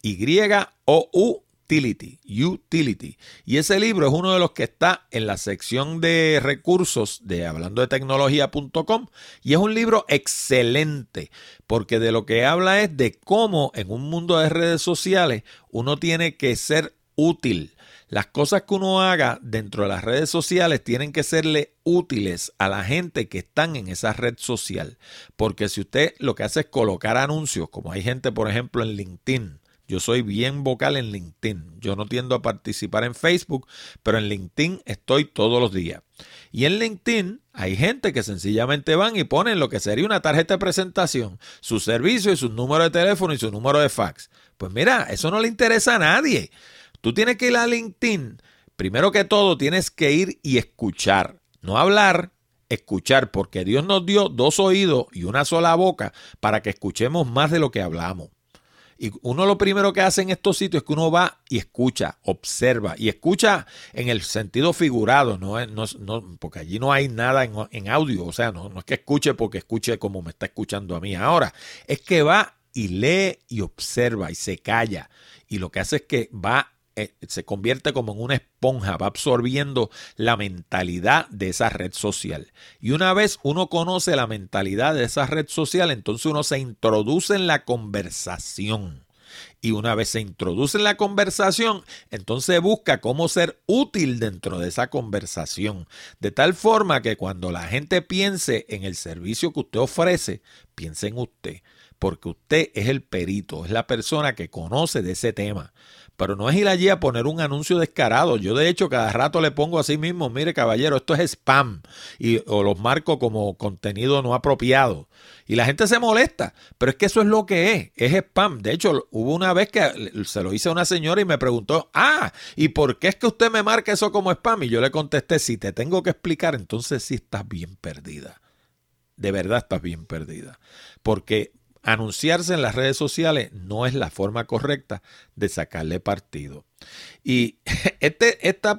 B: Y-O-U Utility, Utility. Y ese libro es uno de los que está en la sección de recursos de hablando de tecnología.com y es un libro excelente porque de lo que habla es de cómo en un mundo de redes sociales uno tiene que ser útil. Las cosas que uno haga dentro de las redes sociales tienen que serle útiles a la gente que están en esa red social. Porque si usted lo que hace es colocar anuncios, como hay gente, por ejemplo, en LinkedIn, yo soy bien vocal en LinkedIn. Yo no tiendo a participar en Facebook, pero en LinkedIn estoy todos los días. Y en LinkedIn hay gente que sencillamente van y ponen lo que sería una tarjeta de presentación, su servicio y su número de teléfono y su número de fax. Pues mira, eso no le interesa a nadie. Tú tienes que ir a LinkedIn. Primero que todo, tienes que ir y escuchar. No hablar, escuchar, porque Dios nos dio dos oídos y una sola boca para que escuchemos más de lo que hablamos. Y uno lo primero que hace en estos sitios es que uno va y escucha, observa, y escucha en el sentido figurado, no, no, porque allí no hay nada en, audio, o sea, no, no es que escuche porque escuche como me está escuchando a mí ahora, es que va y lee y observa y se calla. Y lo que hace es que va eh, se convierte como en una esponja, va absorbiendo la mentalidad de esa red social. Y una vez uno conoce la mentalidad de esa red social, entonces uno se introduce en la conversación. Y una vez se introduce en la conversación, entonces busca cómo ser útil dentro de esa conversación. De tal forma que cuando la gente piense en el servicio que usted ofrece, piense en usted. Porque usted es el perito, es la persona que conoce de ese tema. Pero no es ir allí a poner un anuncio descarado. Yo de hecho cada rato le pongo así mismo, mire caballero, esto es spam. Y, o los marco como contenido no apropiado. Y la gente se molesta. Pero es que eso es lo que es. Es spam. De hecho, hubo una vez que se lo hice a una señora y me preguntó, ah, ¿y por qué es que usted me marca eso como spam? Y yo le contesté, si te tengo que explicar, entonces sí estás bien perdida. De verdad estás bien perdida. Porque anunciarse en las redes sociales no es la forma correcta de sacarle partido. Y <laughs> este esta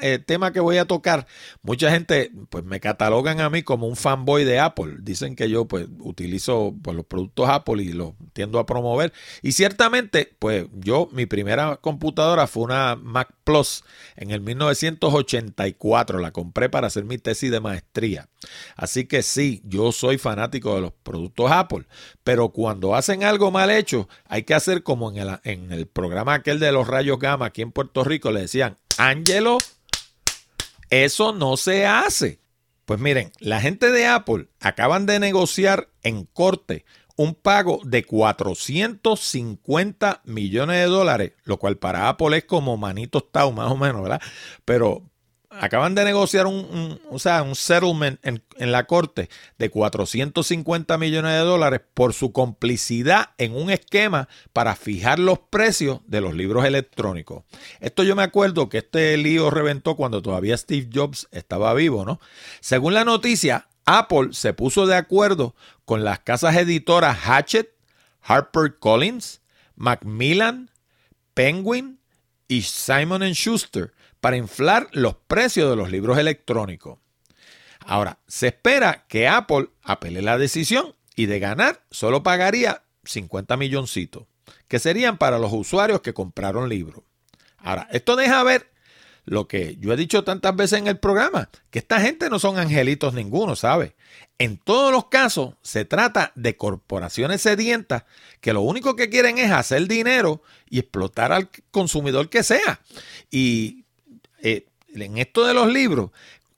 B: eh, tema que voy a tocar, mucha gente pues me catalogan a mí como un fanboy de Apple. Dicen que yo pues utilizo pues, los productos Apple y los tiendo a promover. Y ciertamente, pues yo mi primera computadora fue una Mac Plus en el 1984. La compré para hacer mi tesis de maestría. Así que sí, yo soy fanático de los productos Apple. Pero cuando hacen algo mal hecho, hay que hacer como en el, en el programa aquel de los rayos gamma aquí en Puerto Rico le decían, Ángelo, eso no se hace. Pues miren, la gente de Apple acaban de negociar en corte un pago de 450 millones de dólares, lo cual para Apple es como manitos tau más o menos, ¿verdad? Pero acaban de negociar un, o sea, un settlement en, en, la corte de 450 millones de dólares por su complicidad en un esquema para fijar los precios de los libros electrónicos. Esto yo me acuerdo que este lío reventó cuando todavía Steve Jobs estaba vivo, ¿no? Según la noticia, Apple se puso de acuerdo con las casas editoras Hatchet, HarperCollins, Macmillan, Penguin y Simon Schuster para inflar los precios de los libros electrónicos. Ahora, se espera que Apple apele la decisión y de ganar solo pagaría 50 milloncitos, que serían para los usuarios que compraron libros. Ahora, esto deja ver lo que yo he dicho tantas veces en el programa, que esta gente no son angelitos ninguno, ¿sabe? En todos los casos se trata de corporaciones sedientas que lo único que quieren es hacer dinero y explotar al consumidor que sea. Y eh, en esto de los libros,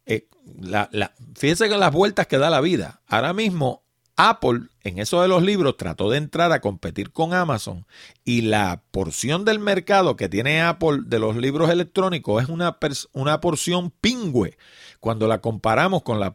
B: eh, la, fíjense que las vueltas que da la vida. Ahora mismo Apple en eso de los libros trató de entrar a competir con Amazon y la porción del mercado que tiene Apple de los libros electrónicos es una, una porción pingüe cuando la comparamos con la,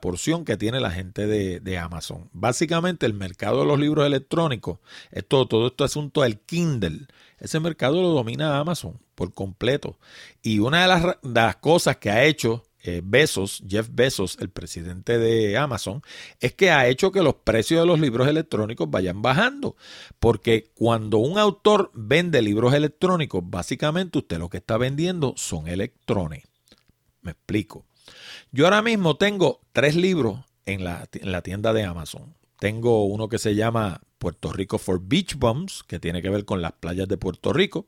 B: porción que tiene la gente de, Amazon. Básicamente el mercado de los libros electrónicos, es todo, todo este asunto del Kindle, ese mercado lo domina Amazon por completo. Y una de las, cosas que ha hecho eh, Bezos, Jeff Bezos, el presidente de Amazon, es que ha hecho que los precios de los libros electrónicos vayan bajando. Porque cuando un autor vende libros electrónicos, básicamente usted lo que está vendiendo son electrones. Me explico. Yo ahora mismo tengo tres libros en la tienda de Amazon. Tengo uno que se llama Puerto Rico for Beach Bums, que tiene que ver con las playas de Puerto Rico.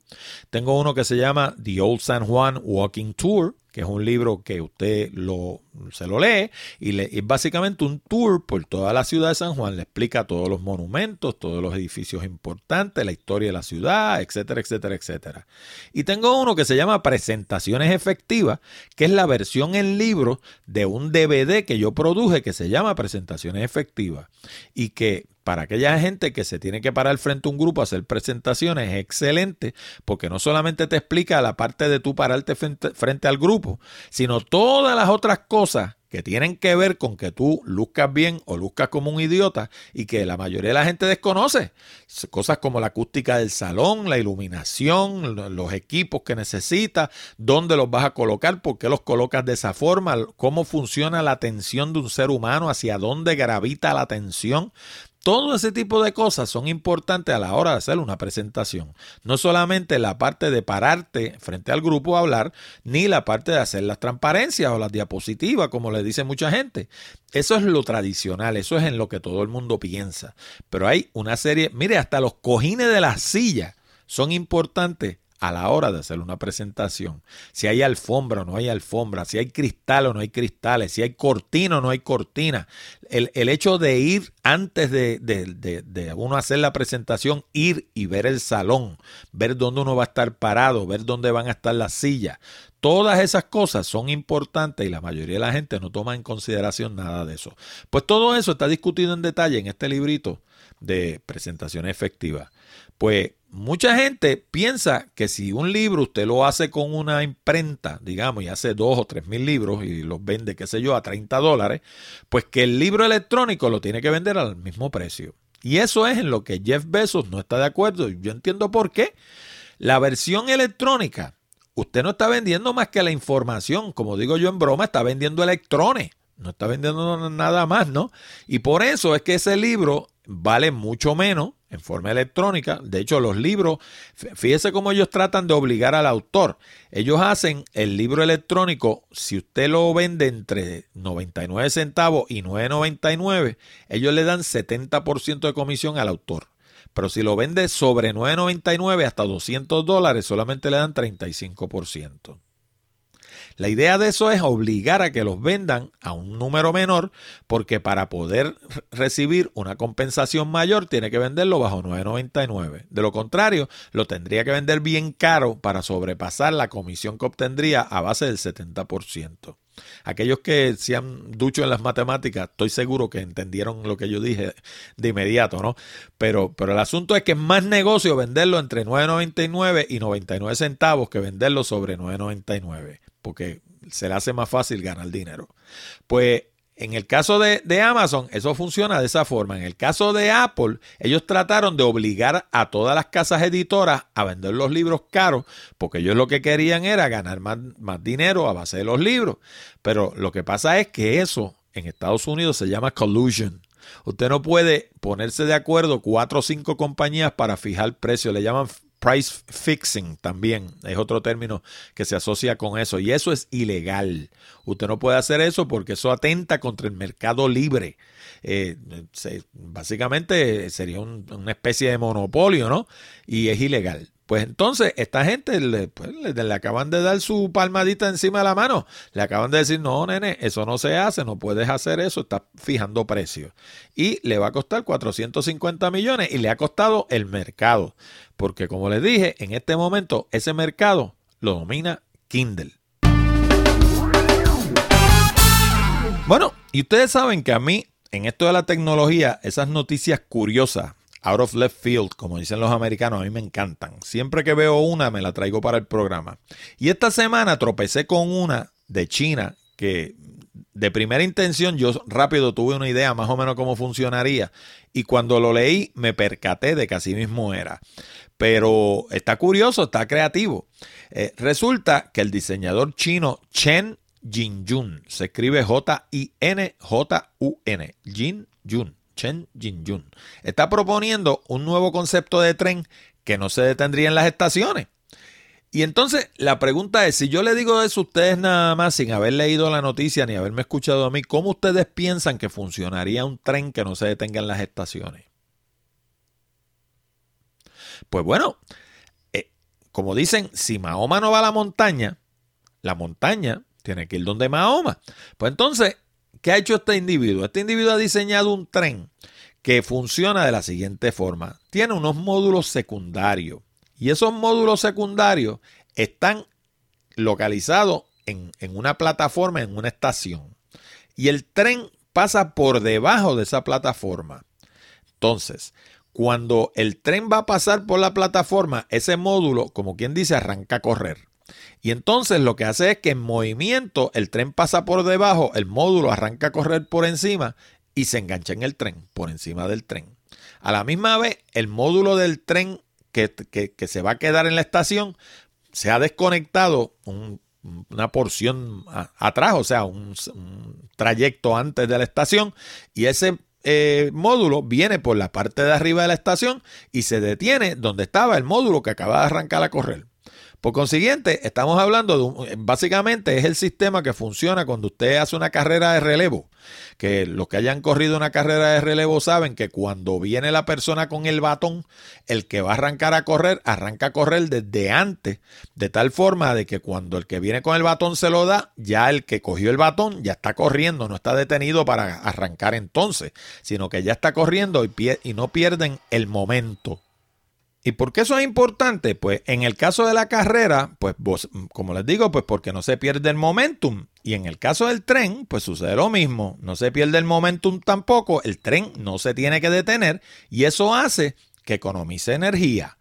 B: Tengo uno que se llama The Old San Juan Walking Tour, que es un libro que usted lo, se lo lee y es básicamente un tour por toda la ciudad de San Juan. Le explica todos los monumentos, todos los edificios importantes, la historia de la ciudad, etcétera, etcétera, etcétera. Y tengo uno que se llama Presentaciones Efectivas, que es la versión en libro de un DVD que yo produje que se llama Presentaciones Efectivas y que para aquella gente que se tiene que parar frente a un grupo a hacer presentaciones es excelente porque no solamente te explica la parte de tú pararte frente, al grupo, sino todas las otras cosas que tienen que ver con que tú luzcas bien o luzcas como un idiota y que la mayoría de la gente desconoce. Cosas como la acústica del salón, la iluminación, los equipos que necesitas, dónde los vas a colocar, por qué los colocas de esa forma, cómo funciona la atención de un ser humano, hacia dónde gravita la atención. Todo ese tipo de cosas son importantes a la hora de hacer una presentación. No solamente la parte de pararte frente al grupo a hablar, ni la parte de hacer las transparencias o las diapositivas, como le dice mucha gente. Eso es lo tradicional, eso es en lo que todo el mundo piensa. Pero hay una serie, mire, hasta los cojines de la silla son importantes a la hora de hacer una presentación. Si hay alfombra o no hay alfombra, si hay cristal o no hay cristales, si hay cortina o no hay cortina. El, hecho de ir antes de, de, uno hacer la presentación, ir y ver el salón, ver dónde uno va a estar parado, ver dónde van a estar las sillas. Todas esas cosas son importantes y la mayoría de la gente no toma en consideración nada de eso. Pues todo eso está discutido en detalle en este librito de presentación efectiva. Pues mucha gente piensa que si un libro usted lo hace con una imprenta, digamos, y hace dos o tres mil libros y los vende, qué sé yo, a 30 dólares, pues que el libro electrónico lo tiene que vender al mismo precio. Y eso es en lo que Jeff Bezos no está de acuerdo. Yo entiendo por qué. La versión electrónica, usted no está vendiendo más que la información, como digo yo en broma, está vendiendo electrones. No está vendiendo nada más, ¿no? Y por eso es que ese libro vale mucho menos en forma electrónica. De hecho, los libros, fíjese cómo ellos tratan de obligar al autor. Ellos hacen el libro electrónico, si usted lo vende entre 99 centavos y 9.99, ellos le dan 70% de comisión al autor. Pero si lo vende sobre 9.99 hasta 200 dólares, solamente le dan 35%. La idea de eso es obligar a que los vendan a un número menor, porque para poder recibir una compensación mayor tiene que venderlo bajo 9.99. De lo contrario, lo tendría que vender bien caro para sobrepasar la comisión que obtendría a base del 70%. Aquellos que se han ducho en las matemáticas, estoy seguro que entendieron lo que yo dije de inmediato, ¿no? Pero, pero el asunto es que es más negocio venderlo entre 9.99 y 99 centavos que venderlo sobre 9.99 porque se le hace más fácil ganar dinero. Pues en el caso de, Amazon, eso funciona de esa forma. En el caso de Apple, ellos trataron de obligar a todas las casas editoras a vender los libros caros, porque ellos lo que querían era ganar más, más dinero a base de los libros. Pero lo que pasa es que eso en Estados Unidos se llama collusion. Usted no puede ponerse de acuerdo cuatro o cinco compañías para fijar precio. Le llaman price fixing también es otro término que se asocia con eso y eso es ilegal. Usted no puede hacer eso porque eso atenta contra el mercado libre. Eh, básicamente sería una especie de monopolio, ¿no? Y es ilegal. Pues entonces, esta gente pues, le, acaban de dar su palmadita encima de la mano. Le acaban de decir, no, nene, eso no se hace, no puedes hacer eso, estás fijando precios. Y le va a costar 450 millones y le ha costado el mercado. Porque como les dije, en este momento ese mercado lo domina Kindle. Bueno, y ustedes saben que a mí en esto de la tecnología, esas noticias curiosas, out of left field, como dicen los americanos, a mí me encantan. Siempre que veo una, me la traigo para el programa. Y esta semana tropecé con una de China que de primera intención yo rápido tuve una idea más o menos cómo funcionaría y cuando lo leí me percaté de que así mismo era. Pero está curioso, está creativo. Eh, resulta que el diseñador chino Chen Jinjun, se escribe J-I-N-J-U-N, Jinjun, Chen Jinjun, está proponiendo un nuevo concepto de tren que no se detendría en las estaciones. Y entonces la pregunta es, si yo le digo eso a ustedes nada más sin haber leído la noticia ni haberme escuchado a mí, ¿cómo ustedes piensan que funcionaría un tren que no se detenga en las estaciones? Pues bueno, eh, como dicen, si Mahoma no va a la montaña, la montaña tiene que ir donde Mahoma. Pues entonces, ¿qué ha hecho este individuo? Este individuo ha diseñado un tren que funciona de la siguiente forma. Tiene unos módulos secundarios y esos módulos secundarios están localizados en, en una plataforma, en una estación. Y el tren pasa por debajo de esa plataforma. Entonces, cuando el tren va a pasar por la plataforma, ese módulo, como quien dice, arranca a correr. Y entonces lo que hace es que en movimiento el tren pasa por debajo, el módulo arranca a correr por encima y se engancha en el tren, por encima del tren. A la misma vez, el módulo del tren que, se va a quedar en la estación se ha desconectado una porción atrás, o sea, un, trayecto antes de la estación, y ese eh, módulo viene por la parte de arriba de la estación y se detiene donde estaba el módulo que acaba de arrancar a correr. Por consiguiente, estamos hablando de un, básicamente es el sistema que funciona cuando usted hace una carrera de relevo. Que los que hayan corrido una carrera de relevo saben que cuando viene la persona con el batón, el que va a arrancar a correr, arranca a correr desde antes, de tal forma de que cuando el que viene con el batón se lo da, ya el que cogió el batón ya está corriendo, no está detenido para arrancar entonces, sino que ya está corriendo y, y no pierden el momento. ¿Y por qué eso es importante? Pues en el caso de la carrera, pues como les digo, pues porque no se pierde el momentum. Y en el caso del tren, pues sucede lo mismo. No se pierde el momentum tampoco. El tren no se tiene que detener y eso hace que economice energía.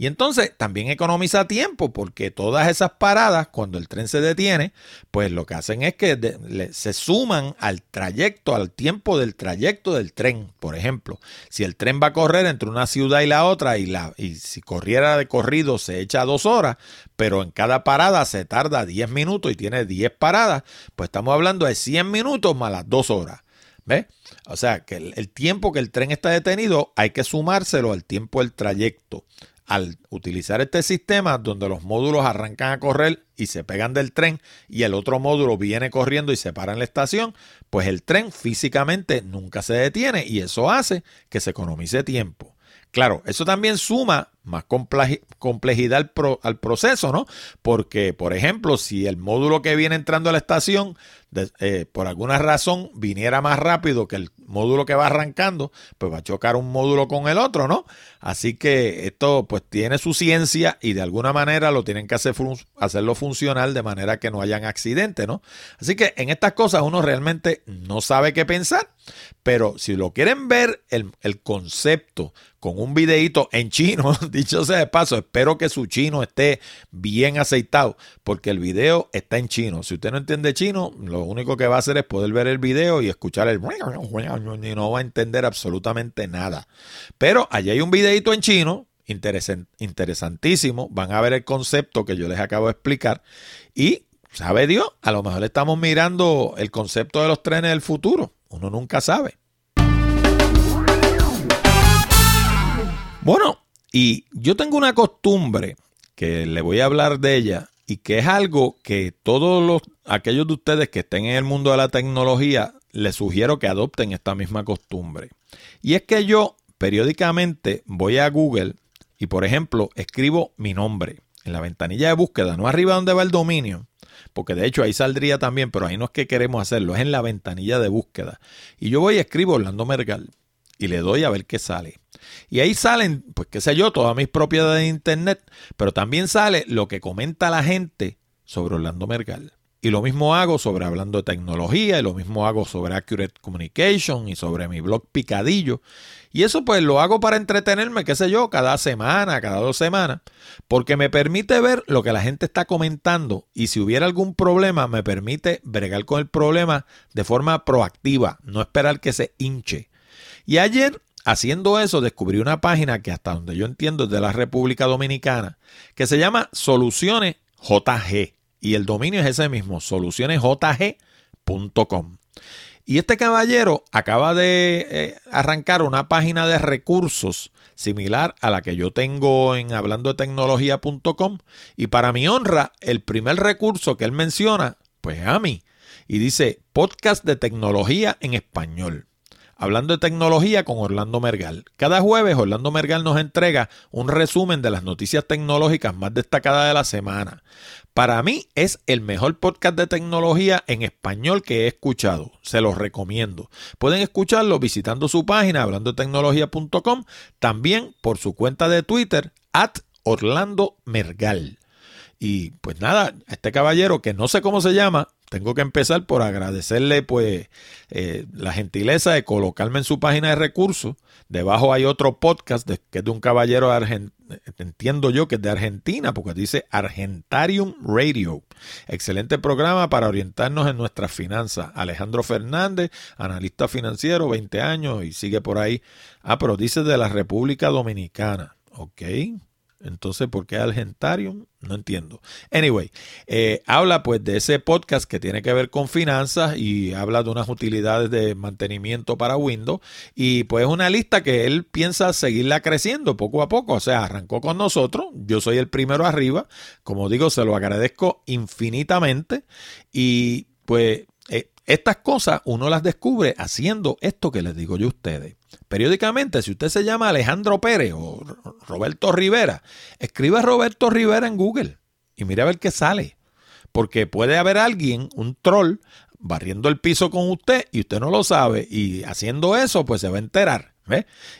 B: Y entonces también economiza tiempo porque todas esas paradas, cuando el tren se detiene, pues lo que hacen es que se suman al trayecto, al tiempo del trayecto del tren. Por ejemplo, si el tren va a correr entre una ciudad y la otra y, la, y si corriera de corrido se echa dos horas, pero en cada parada se tarda 10 minutos y tiene 10 paradas, pues estamos hablando de 100 minutos más las dos horas. ¿Ves? O sea, que el, tiempo que el tren está detenido hay que sumárselo al tiempo del trayecto al utilizar este sistema donde los módulos arrancan a correr y se pegan del tren y el otro módulo viene corriendo y se para en la estación, pues el tren físicamente nunca se detiene y eso hace que se economice tiempo. Claro, eso también suma más complejidad al, proceso, ¿no? Porque, por ejemplo, si el módulo que viene entrando a la estación eh, por alguna razón viniera más rápido que el módulo que va arrancando, pues va a chocar un módulo con el otro, ¿no? Así que esto pues tiene su ciencia y de alguna manera lo tienen que hacer hacerlo funcional de manera que no hayan accidentes, ¿no? Así que en estas cosas uno realmente no sabe qué pensar, pero si lo quieren ver el, el concepto con un videito en chino, <laughs> dicho sea de paso, espero que su chino esté bien aceitado, porque el video está en chino. Si usted no entiende chino, lo único que va a hacer es poder ver el video y escuchar el y no va a entender absolutamente nada. Pero allí hay un videito en chino, interesantísimo. Van a ver el concepto que yo les acabo de explicar. Y, ¿sabe Dios? A lo mejor estamos mirando el concepto de los trenes del futuro. Uno nunca sabe. Bueno, y yo tengo una costumbre que le voy a hablar de ella y que es algo que todos los aquellos de ustedes que estén en el mundo de la tecnología les sugiero que adopten esta misma costumbre. Y es que yo periódicamente voy a Google y por ejemplo escribo mi nombre en la ventanilla de búsqueda, no arriba donde va el dominio, porque de hecho ahí saldría también, pero ahí no es que queremos hacerlo, es en la ventanilla de búsqueda. Y yo voy y escribo Orlando Mergal y le doy a ver qué sale. Y ahí salen, pues qué sé yo, todas mis propiedades de internet, pero también sale lo que comenta la gente sobre Orlando Mergal. Y lo mismo hago sobre hablando de tecnología, y lo mismo hago sobre Accurate Communication y sobre mi blog Picadillo. Y eso pues lo hago para entretenerme, qué sé yo, cada semana, cada dos semanas, porque me permite ver lo que la gente está comentando y si hubiera algún problema me permite bregar con el problema de forma proactiva, no esperar que se hinche. Y ayer haciendo eso descubrí una página que hasta donde yo entiendo es de la República Dominicana, que se llama Soluciones JG y el dominio es ese mismo, solucionesjg.com. Y este caballero acaba de eh, arrancar una página de recursos similar a la que yo tengo en hablando de tecnología.com. Y para mi honra, el primer recurso que él menciona, pues a mí. Y dice podcast de tecnología en español. Hablando de tecnología con Orlando Mergal. Cada jueves Orlando Mergal nos entrega un resumen de las noticias tecnológicas más destacadas de la semana. Para mí es el mejor podcast de tecnología en español que he escuchado. Se los recomiendo. Pueden escucharlo visitando su página hablando de tecnología.com, también por su cuenta de Twitter, at Orlando Mergal. Y pues nada, este caballero que no sé cómo se llama, tengo que empezar por agradecerle pues eh, la gentileza de colocarme en su página de recursos. Debajo hay otro podcast que es de un caballero argentino, entiendo yo que es de Argentina, porque dice Argentarium Radio. Excelente programa para orientarnos en nuestras finanzas. Alejandro Fernández, analista financiero, 20 años y sigue por ahí. Ah, pero dice de la República Dominicana. Ok, entonces, ¿por qué Argentarium? No entiendo. Anyway, eh, habla pues de ese podcast que tiene que ver con finanzas y habla de unas utilidades de mantenimiento para Windows. Y pues una lista que él piensa seguirla creciendo poco a poco. O sea, arrancó con nosotros. Yo soy el primero arriba. Como digo, se lo agradezco infinitamente. Y pues eh, estas cosas uno las descubre haciendo esto que les digo yo a ustedes. Periódicamente, si usted se llama Alejandro Pérez o Roberto Rivera, escriba Roberto Rivera en Google y mire a ver qué sale. Porque puede haber alguien, un troll, barriendo el piso con usted y usted no lo sabe y haciendo eso pues se va a enterar.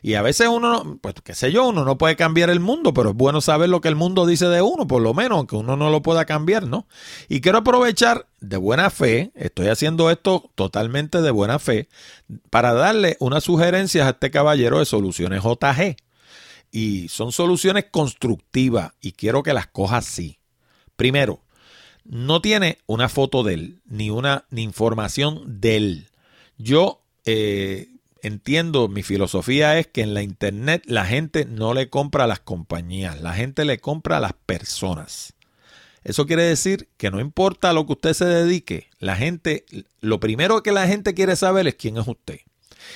B: Y a veces uno, pues qué sé yo, uno no puede cambiar el mundo, pero es bueno saber lo que el mundo dice de uno, por lo menos, aunque uno no lo pueda cambiar, ¿no? Y quiero aprovechar de buena fe, estoy haciendo esto totalmente de buena fe, para darle unas sugerencias a este caballero de soluciones JG. Y son soluciones constructivas y quiero que las coja así. Primero, no tiene una foto de él, ni una ni información de él. Yo eh, entiendo, mi filosofía es que en la internet la gente no le compra a las compañías, la gente le compra a las personas. Eso quiere decir que no importa a lo que usted se dedique, la gente, lo primero que la gente quiere saber es quién es usted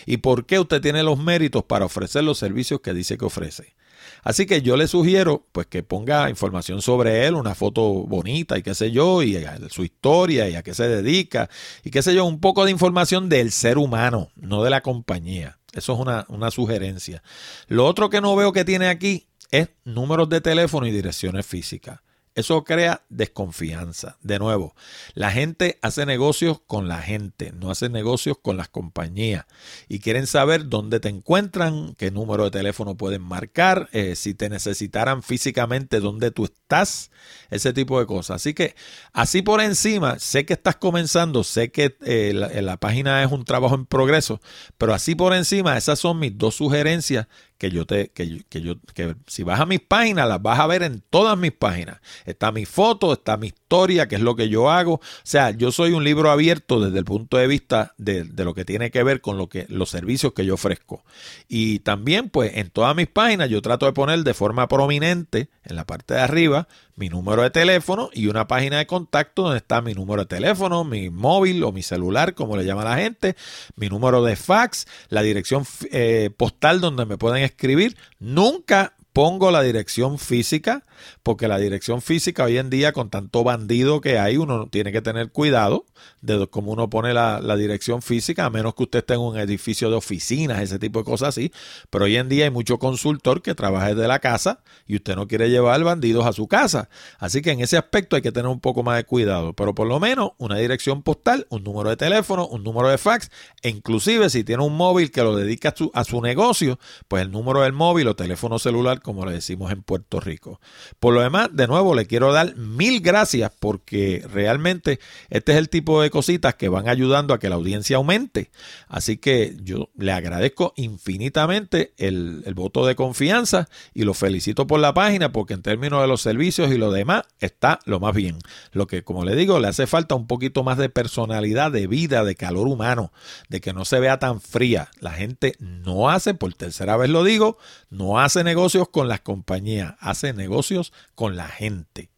B: y por qué usted tiene los méritos para ofrecer los servicios que dice que ofrece. Así que yo le sugiero pues que ponga información sobre él, una foto bonita y qué sé yo, y su historia y a qué se dedica y qué sé yo, un poco de información del ser humano, no de la compañía. Eso es una, una sugerencia. Lo otro que no veo que tiene aquí es números de teléfono y direcciones físicas. Eso crea desconfianza. De nuevo, la gente hace negocios con la gente, no hace negocios con las compañías. Y quieren saber dónde te encuentran, qué número de teléfono pueden marcar, eh, si te necesitaran físicamente, dónde tú estás, ese tipo de cosas. Así que así por encima, sé que estás comenzando, sé que eh, la página es un trabajo en progreso, pero así por encima, esas son mis dos sugerencias que yo te, que, que yo, que si vas a mis páginas, las vas a ver en todas mis páginas. Está mi foto, está mi historia, que es lo que yo hago. O sea, yo soy un libro abierto desde el punto de vista de, de, lo que tiene que ver con lo que, los servicios que yo ofrezco. Y también, pues, en todas mis páginas yo trato de poner de forma prominente en la parte de arriba mi número de teléfono y una página de contacto donde está mi número de teléfono, mi móvil o mi celular, como le llama la gente, mi número de fax, la dirección eh, postal donde me pueden escribir. Nunca pongo la dirección física, porque la dirección física hoy en día con tanto bandido que hay, uno tiene que tener cuidado de cómo uno pone la, dirección física, a menos que usted esté en un edificio de oficinas, ese tipo de cosas así. Pero hoy en día hay mucho consultor que trabaja desde la casa y usted no quiere llevar bandidos a su casa. Así que en ese aspecto hay que tener un poco más de cuidado. Pero por lo menos una dirección postal, un número de teléfono, un número de fax, e inclusive si tiene un móvil que lo dedica a su, a su negocio, pues el número del móvil o teléfono celular como le decimos en Puerto Rico. Por lo demás, de nuevo, le quiero dar mil gracias porque realmente este es el tipo de cositas que van ayudando a que la audiencia aumente. Así que yo le agradezco infinitamente el, el voto de confianza y lo felicito por la página porque en términos de los servicios y lo demás está lo más bien. Lo que, como le digo, le hace falta un poquito más de personalidad, de vida, de calor humano, de que no se vea tan fría. La gente no hace, por tercera vez lo digo, no hace negocios con las compañías, hace negocios con la gente.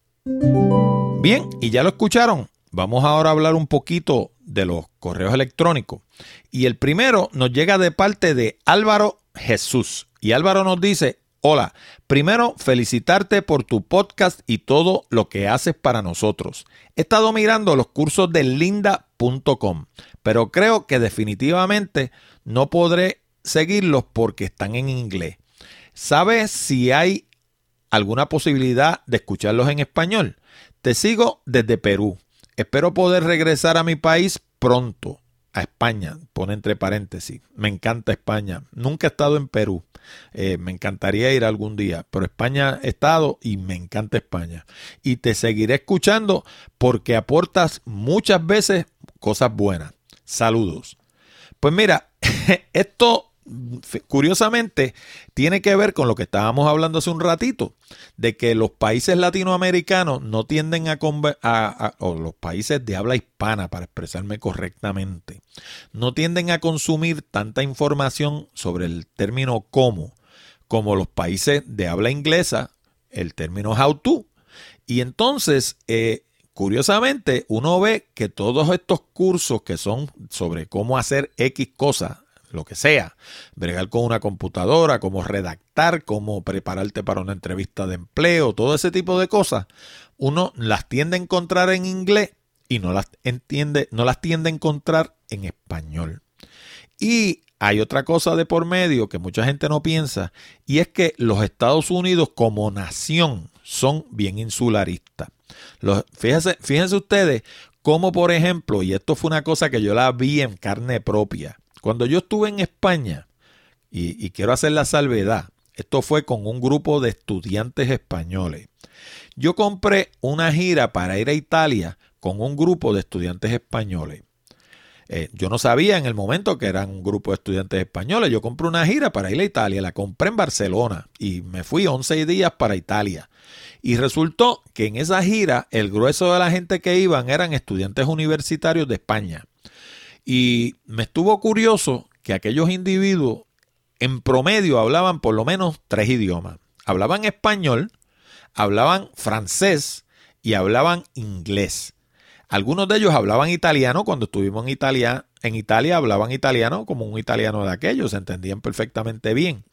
B: Bien, y ya lo escucharon. Vamos ahora a hablar un poquito de los correos electrónicos. Y el primero nos llega de parte de Álvaro Jesús. Y Álvaro nos dice, Hola, primero felicitarte por tu podcast y todo lo que haces para nosotros. He estado mirando los cursos de linda.com, pero creo que definitivamente no podré seguirlos porque están en inglés. ¿Sabes si hay alguna posibilidad de escucharlos en español? Te sigo desde Perú. Espero poder regresar a mi país pronto, a España, pone entre paréntesis. Me encanta España. Nunca he estado en Perú. Eh, me encantaría ir algún día, pero España he estado y me encanta España. Y te seguiré escuchando porque aportas muchas veces cosas buenas. Saludos. Pues mira, <laughs> esto curiosamente tiene que ver con lo que estábamos hablando hace un ratito, de que los países latinoamericanos no tienden a, a, o los países de habla hispana, para expresarme correctamente, no tienden a consumir tanta información sobre el término cómo, como los países de habla inglesa, el término how to. Y entonces, eh, curiosamente, uno ve que todos estos cursos que son sobre cómo hacer X cosas lo que sea, bregar con una computadora, cómo redactar, cómo prepararte para una entrevista de empleo, todo ese tipo de cosas, uno las tiende a encontrar en inglés y no las entiende, no las tiende a encontrar en español. Y hay otra cosa de por medio que mucha gente no piensa, y es que los Estados Unidos como nación son bien insularistas. fíjense, fíjense ustedes cómo, por ejemplo, y esto fue una cosa que yo la vi en carne propia, cuando yo estuve en España, y, quiero hacer la salvedad, esto fue con un grupo de estudiantes españoles. Yo compré una gira para ir a Italia con un grupo de estudiantes españoles. Eh, yo no sabía en el momento que eran un grupo de estudiantes españoles. Yo compré una gira para ir a Italia. La compré en Barcelona y me fui 11 días para Italia. Y resultó que en esa gira el grueso de la gente que iban eran estudiantes universitarios de España. Y me estuvo curioso que aquellos individuos en promedio hablaban por lo menos tres idiomas. Hablaban español, hablaban francés y hablaban inglés. Algunos de ellos hablaban italiano cuando estuvimos en Italia. En Italia hablaban italiano como un italiano de aquellos, se entendían perfectamente bien.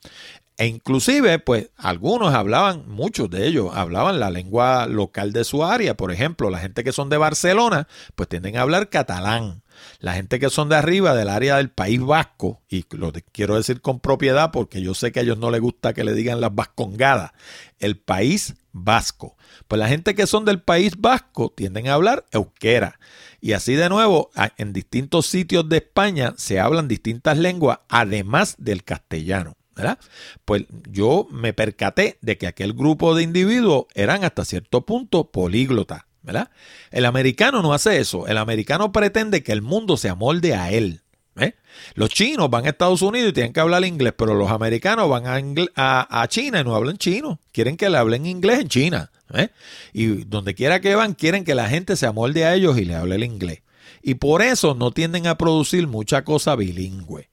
B: E inclusive, pues algunos hablaban, muchos de ellos hablaban la lengua local de su área. Por ejemplo, la gente que son de Barcelona, pues tienden a hablar catalán. La gente que son de arriba del área del País Vasco, y lo quiero decir con propiedad porque yo sé que a ellos no les gusta que le digan las vascongadas, el País Vasco. Pues la gente que son del País Vasco tienden a hablar euskera. Y así de nuevo, en distintos sitios de España se hablan distintas lenguas, además del castellano. Pues yo me percaté de que aquel grupo de individuos eran hasta cierto punto políglotas. ¿Verdad? El americano no hace eso. El americano pretende que el mundo se amolde a él. ¿eh? Los chinos van a Estados Unidos y tienen que hablar inglés, pero los americanos van a, China y no hablan chino. Quieren que le hablen inglés en China. ¿eh? Y donde quiera que van, quieren que la gente se amolde a ellos y le hable el inglés. Y por eso no tienden a producir mucha cosa bilingüe.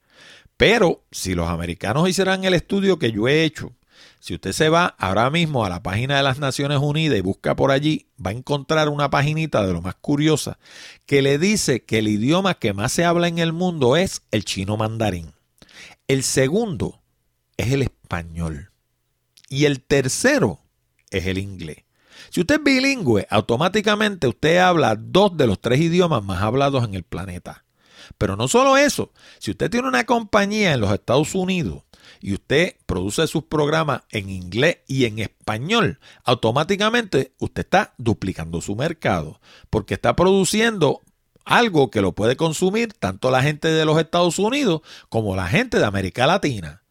B: Pero si los americanos hicieran el estudio que yo he hecho si usted se va ahora mismo a la página de las Naciones Unidas y busca por allí, va a encontrar una paginita de lo más curiosa que le dice que el idioma que más se habla en el mundo es el chino mandarín. El segundo es el español. Y el tercero es el inglés. Si usted es bilingüe, automáticamente usted habla dos de los tres idiomas más hablados en el planeta. Pero no solo eso, si usted tiene una compañía en los Estados Unidos y usted produce sus programas en inglés y en español, automáticamente usted está duplicando su mercado porque está produciendo algo que lo puede consumir tanto la gente de los Estados Unidos como la gente de América Latina.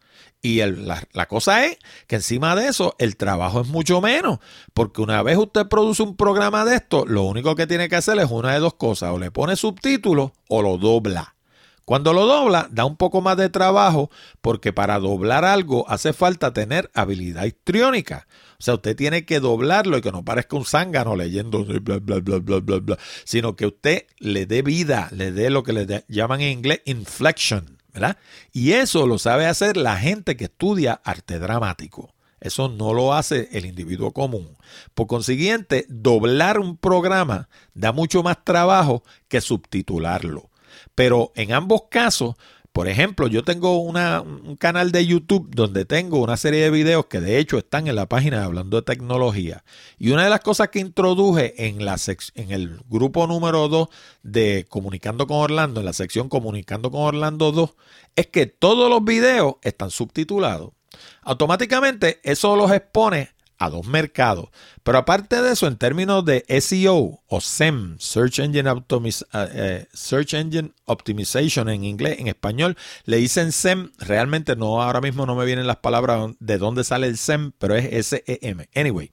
A: Y la, la, cosa es que encima de eso el trabajo es mucho menos, porque una vez usted produce un programa de esto, lo único que tiene que hacer es una de dos cosas, o le pone subtítulos o lo dobla. Cuando lo dobla, da un poco más de trabajo porque para doblar algo hace falta tener habilidad histriónica. O sea, usted tiene que doblarlo y que no parezca un zángano leyendo bla, bla, bla, bla, bla, bla, sino que usted le dé vida, le dé lo que le llaman en inglés inflection, ¿verdad? Y eso lo sabe hacer la gente que estudia arte dramático. Eso no lo hace el individuo común. Por consiguiente, doblar un programa da mucho más trabajo que subtitularlo. Pero en ambos casos, por ejemplo, yo tengo un canal de YouTube donde tengo una serie de videos que de hecho están en la página de Hablando de Tecnología. Y una de las cosas que introduje en, la en el grupo número 2 de Comunicando con Orlando, en la sección Comunicando con Orlando 2, es que todos los videos están subtitulados. Automáticamente eso los expone a dos mercados. Pero aparte de eso, en términos de SEO o SEM, Search Engine, eh, eh, Search Engine Optimization en inglés, en español, le dicen SEM. Realmente no, ahora mismo no me vienen las palabras de dónde sale el SEM, pero es S-E-M. Anyway,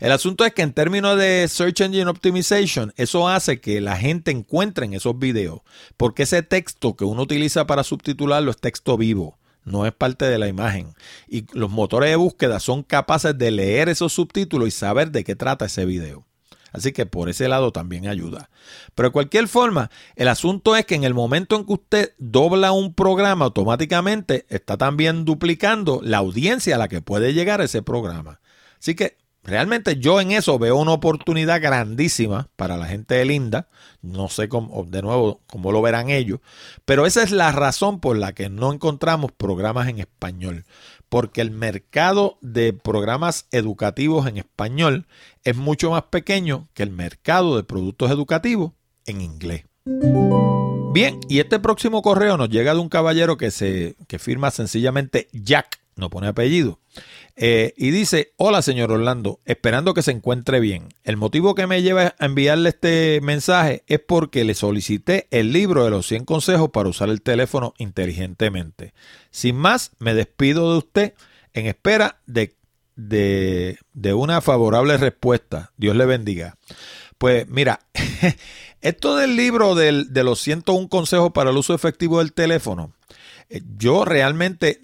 A: el asunto es que en términos de Search Engine Optimization, eso hace que la gente encuentre en esos videos, porque ese texto que uno utiliza para subtitularlo es texto vivo no es parte de la imagen. Y los motores de búsqueda son capaces de leer esos subtítulos y saber de qué trata ese video. Así que por ese lado también ayuda. Pero de cualquier forma, el asunto es que en el momento en que usted dobla un programa automáticamente, está también duplicando la audiencia a la que puede llegar ese programa. Así que Realmente yo en eso veo una oportunidad grandísima para la gente de Linda. No sé cómo, de nuevo, cómo lo verán ellos. Pero esa es la razón por la que no encontramos programas en español. Porque el mercado de programas educativos en español es mucho más pequeño que el mercado de productos educativos en inglés. Bien, y este próximo correo nos llega de un caballero que se que firma sencillamente Jack, no pone apellido. Eh, y dice, hola señor Orlando, esperando que se encuentre bien. El motivo que me lleva a enviarle este mensaje es porque le solicité el libro de los 100 consejos para usar el teléfono inteligentemente. Sin más, me despido de usted en espera de, de, de una favorable respuesta. Dios le bendiga. Pues mira, <laughs> esto del libro del, de los 101 consejos para el uso efectivo del teléfono, eh, yo realmente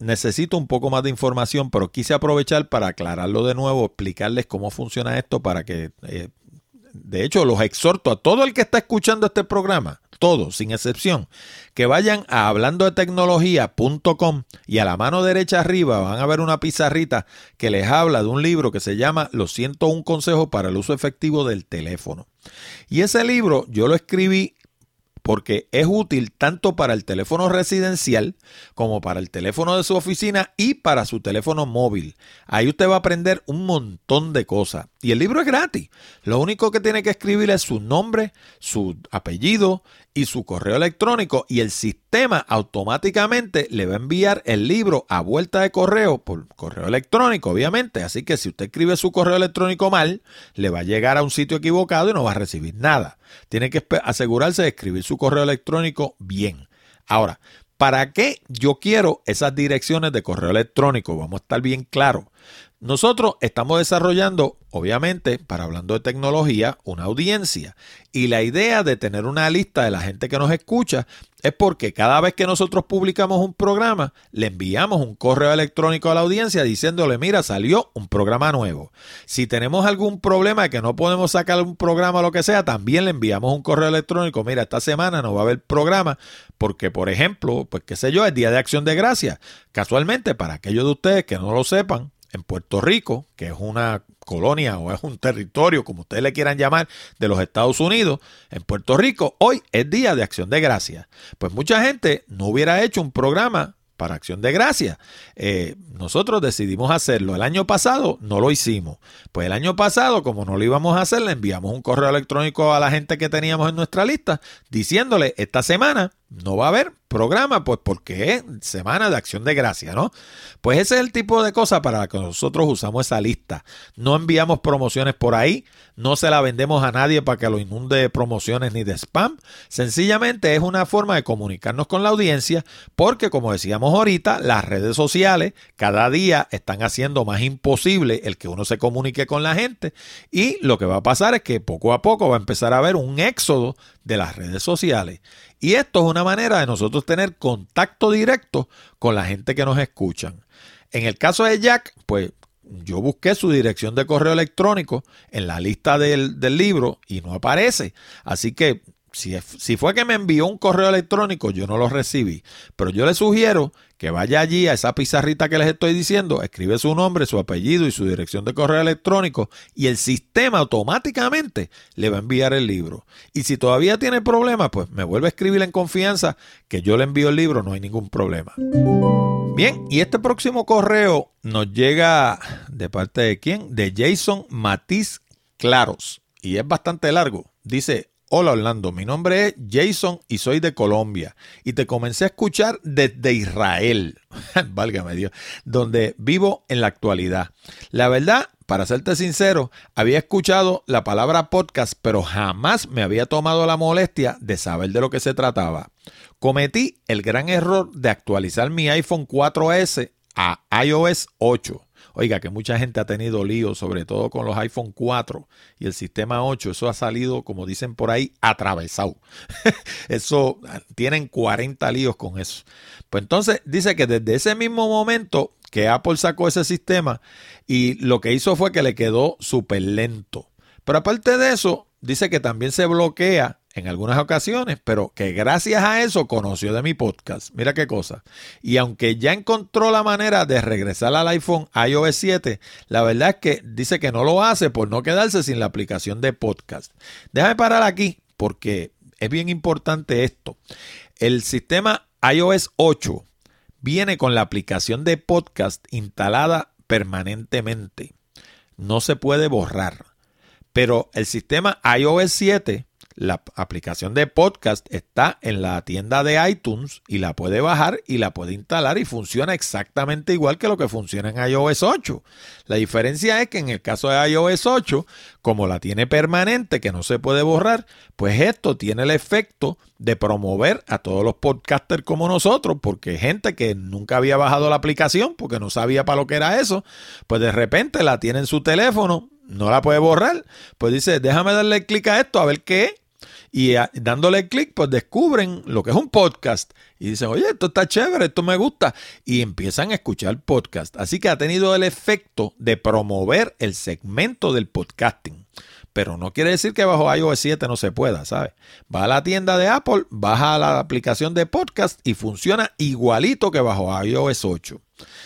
A: necesito un poco más de información, pero quise aprovechar para aclararlo de nuevo, explicarles cómo funciona esto para que, eh, de hecho, los exhorto a todo el que está escuchando este programa, todos, sin excepción, que vayan a hablando de tecnología.com y a la mano derecha arriba van a ver una pizarrita que les habla de un libro que se llama Los 101 consejos para el uso efectivo del teléfono. Y ese libro yo lo escribí porque es útil tanto para el teléfono residencial como para el teléfono de su oficina y para su teléfono móvil. Ahí usted va a aprender un montón de cosas. Y el libro es gratis. Lo único que tiene que escribir es su nombre, su apellido y su correo electrónico y el sistema automáticamente le va a enviar el libro a vuelta de correo por correo electrónico, obviamente. Así que si usted escribe su correo electrónico mal, le va a llegar a un sitio equivocado y no va a recibir nada. Tiene que asegurarse de escribir su correo electrónico bien. Ahora, ¿para qué yo quiero esas direcciones de correo electrónico? Vamos a estar bien claros. Nosotros estamos desarrollando, obviamente, para hablando de tecnología, una audiencia. Y la idea de tener una lista de la gente que nos escucha es porque cada vez que nosotros publicamos un programa, le enviamos un correo electrónico a la audiencia diciéndole, mira, salió un programa nuevo. Si tenemos algún problema de que no podemos sacar un programa o lo que sea, también le enviamos un correo electrónico, mira, esta semana no va a haber programa porque, por ejemplo, pues qué sé yo, es Día de Acción de Gracia. Casualmente, para aquellos de ustedes que no lo sepan, en Puerto Rico, que es una colonia o es un territorio, como ustedes le quieran llamar, de los Estados Unidos, en Puerto Rico, hoy es Día de Acción de Gracia. Pues mucha gente no hubiera hecho un programa para Acción de Gracia. Eh, nosotros decidimos hacerlo. El año pasado no lo hicimos. Pues el año pasado, como no lo íbamos a hacer, le enviamos un correo electrónico a la gente que teníamos en nuestra lista diciéndole, esta semana no va a haber programa, pues porque es semana de acción de gracia, ¿no? Pues ese es el tipo de cosa para la que nosotros usamos esa lista. No enviamos promociones por ahí, no se la vendemos a nadie para que lo inunde de promociones ni de spam. Sencillamente es una forma de comunicarnos con la audiencia porque, como decíamos ahorita, las redes sociales cada día están haciendo más imposible el que uno se comunique con la gente y lo que va a pasar es que poco a poco va a empezar a haber un éxodo de las redes sociales. Y esto es una manera de nosotros tener contacto directo con la gente que nos escuchan. En el caso de Jack, pues yo busqué su dirección de correo electrónico en la lista del, del libro y no aparece. Así que si, fue que me envió un correo electrónico, yo no lo recibí. Pero yo le sugiero que vaya allí a esa pizarrita que les estoy diciendo, escribe su nombre, su apellido y su dirección de correo electrónico y el sistema automáticamente le va a enviar el libro. Y si todavía tiene problemas, pues me vuelve a escribir en confianza que yo le envío el libro, no hay ningún problema. Bien, y este próximo correo nos llega de parte de quién? De Jason Matiz Claros. Y es bastante largo. Dice, Hola Orlando, mi nombre es Jason y soy de Colombia y te comencé a escuchar desde Israel, <laughs> válgame Dios, donde vivo en la actualidad. La verdad, para serte sincero, había escuchado la palabra podcast, pero jamás me había tomado la molestia de saber de lo que se trataba. Cometí el gran error de actualizar mi iPhone 4S a iOS 8 Oiga, que mucha gente ha tenido líos, sobre todo con los iPhone 4 y el sistema 8. Eso ha salido, como dicen por ahí, atravesado. <laughs> eso, tienen 40 líos con eso. Pues entonces dice que desde ese mismo momento que Apple sacó ese sistema y lo que hizo fue que le quedó súper lento. Pero aparte de eso, dice que también se bloquea en algunas ocasiones, pero que gracias a eso conoció de mi podcast. Mira qué cosa. Y aunque ya encontró la manera de regresar al iPhone iOS 7, la verdad es que dice que no lo hace por no quedarse sin la aplicación de podcast. Déjame parar aquí porque es bien importante esto. El sistema iOS 8 viene con la aplicación de podcast instalada permanentemente. No se puede borrar. Pero el sistema iOS 7 la aplicación de podcast está en la tienda de iTunes y la puede bajar y la puede instalar y funciona exactamente igual que lo que funciona en iOS 8. La diferencia es que en el caso de iOS 8, como la tiene permanente, que no se puede borrar, pues esto tiene el efecto de promover a todos los podcasters como nosotros, porque gente que nunca había bajado la aplicación, porque no sabía para lo que era eso, pues de repente la tiene en su teléfono, no la puede borrar, pues dice, déjame darle clic a esto a ver qué es y dándole clic, pues descubren lo que es un podcast y dicen, oye, esto está chévere, esto me gusta, y empiezan a escuchar podcast. Así que ha tenido el efecto de promover el segmento del podcasting. Pero no quiere decir que bajo iOS 7 no se pueda, ¿sabes? Va a la tienda de Apple, baja la aplicación de podcast y funciona igualito que bajo iOS 8.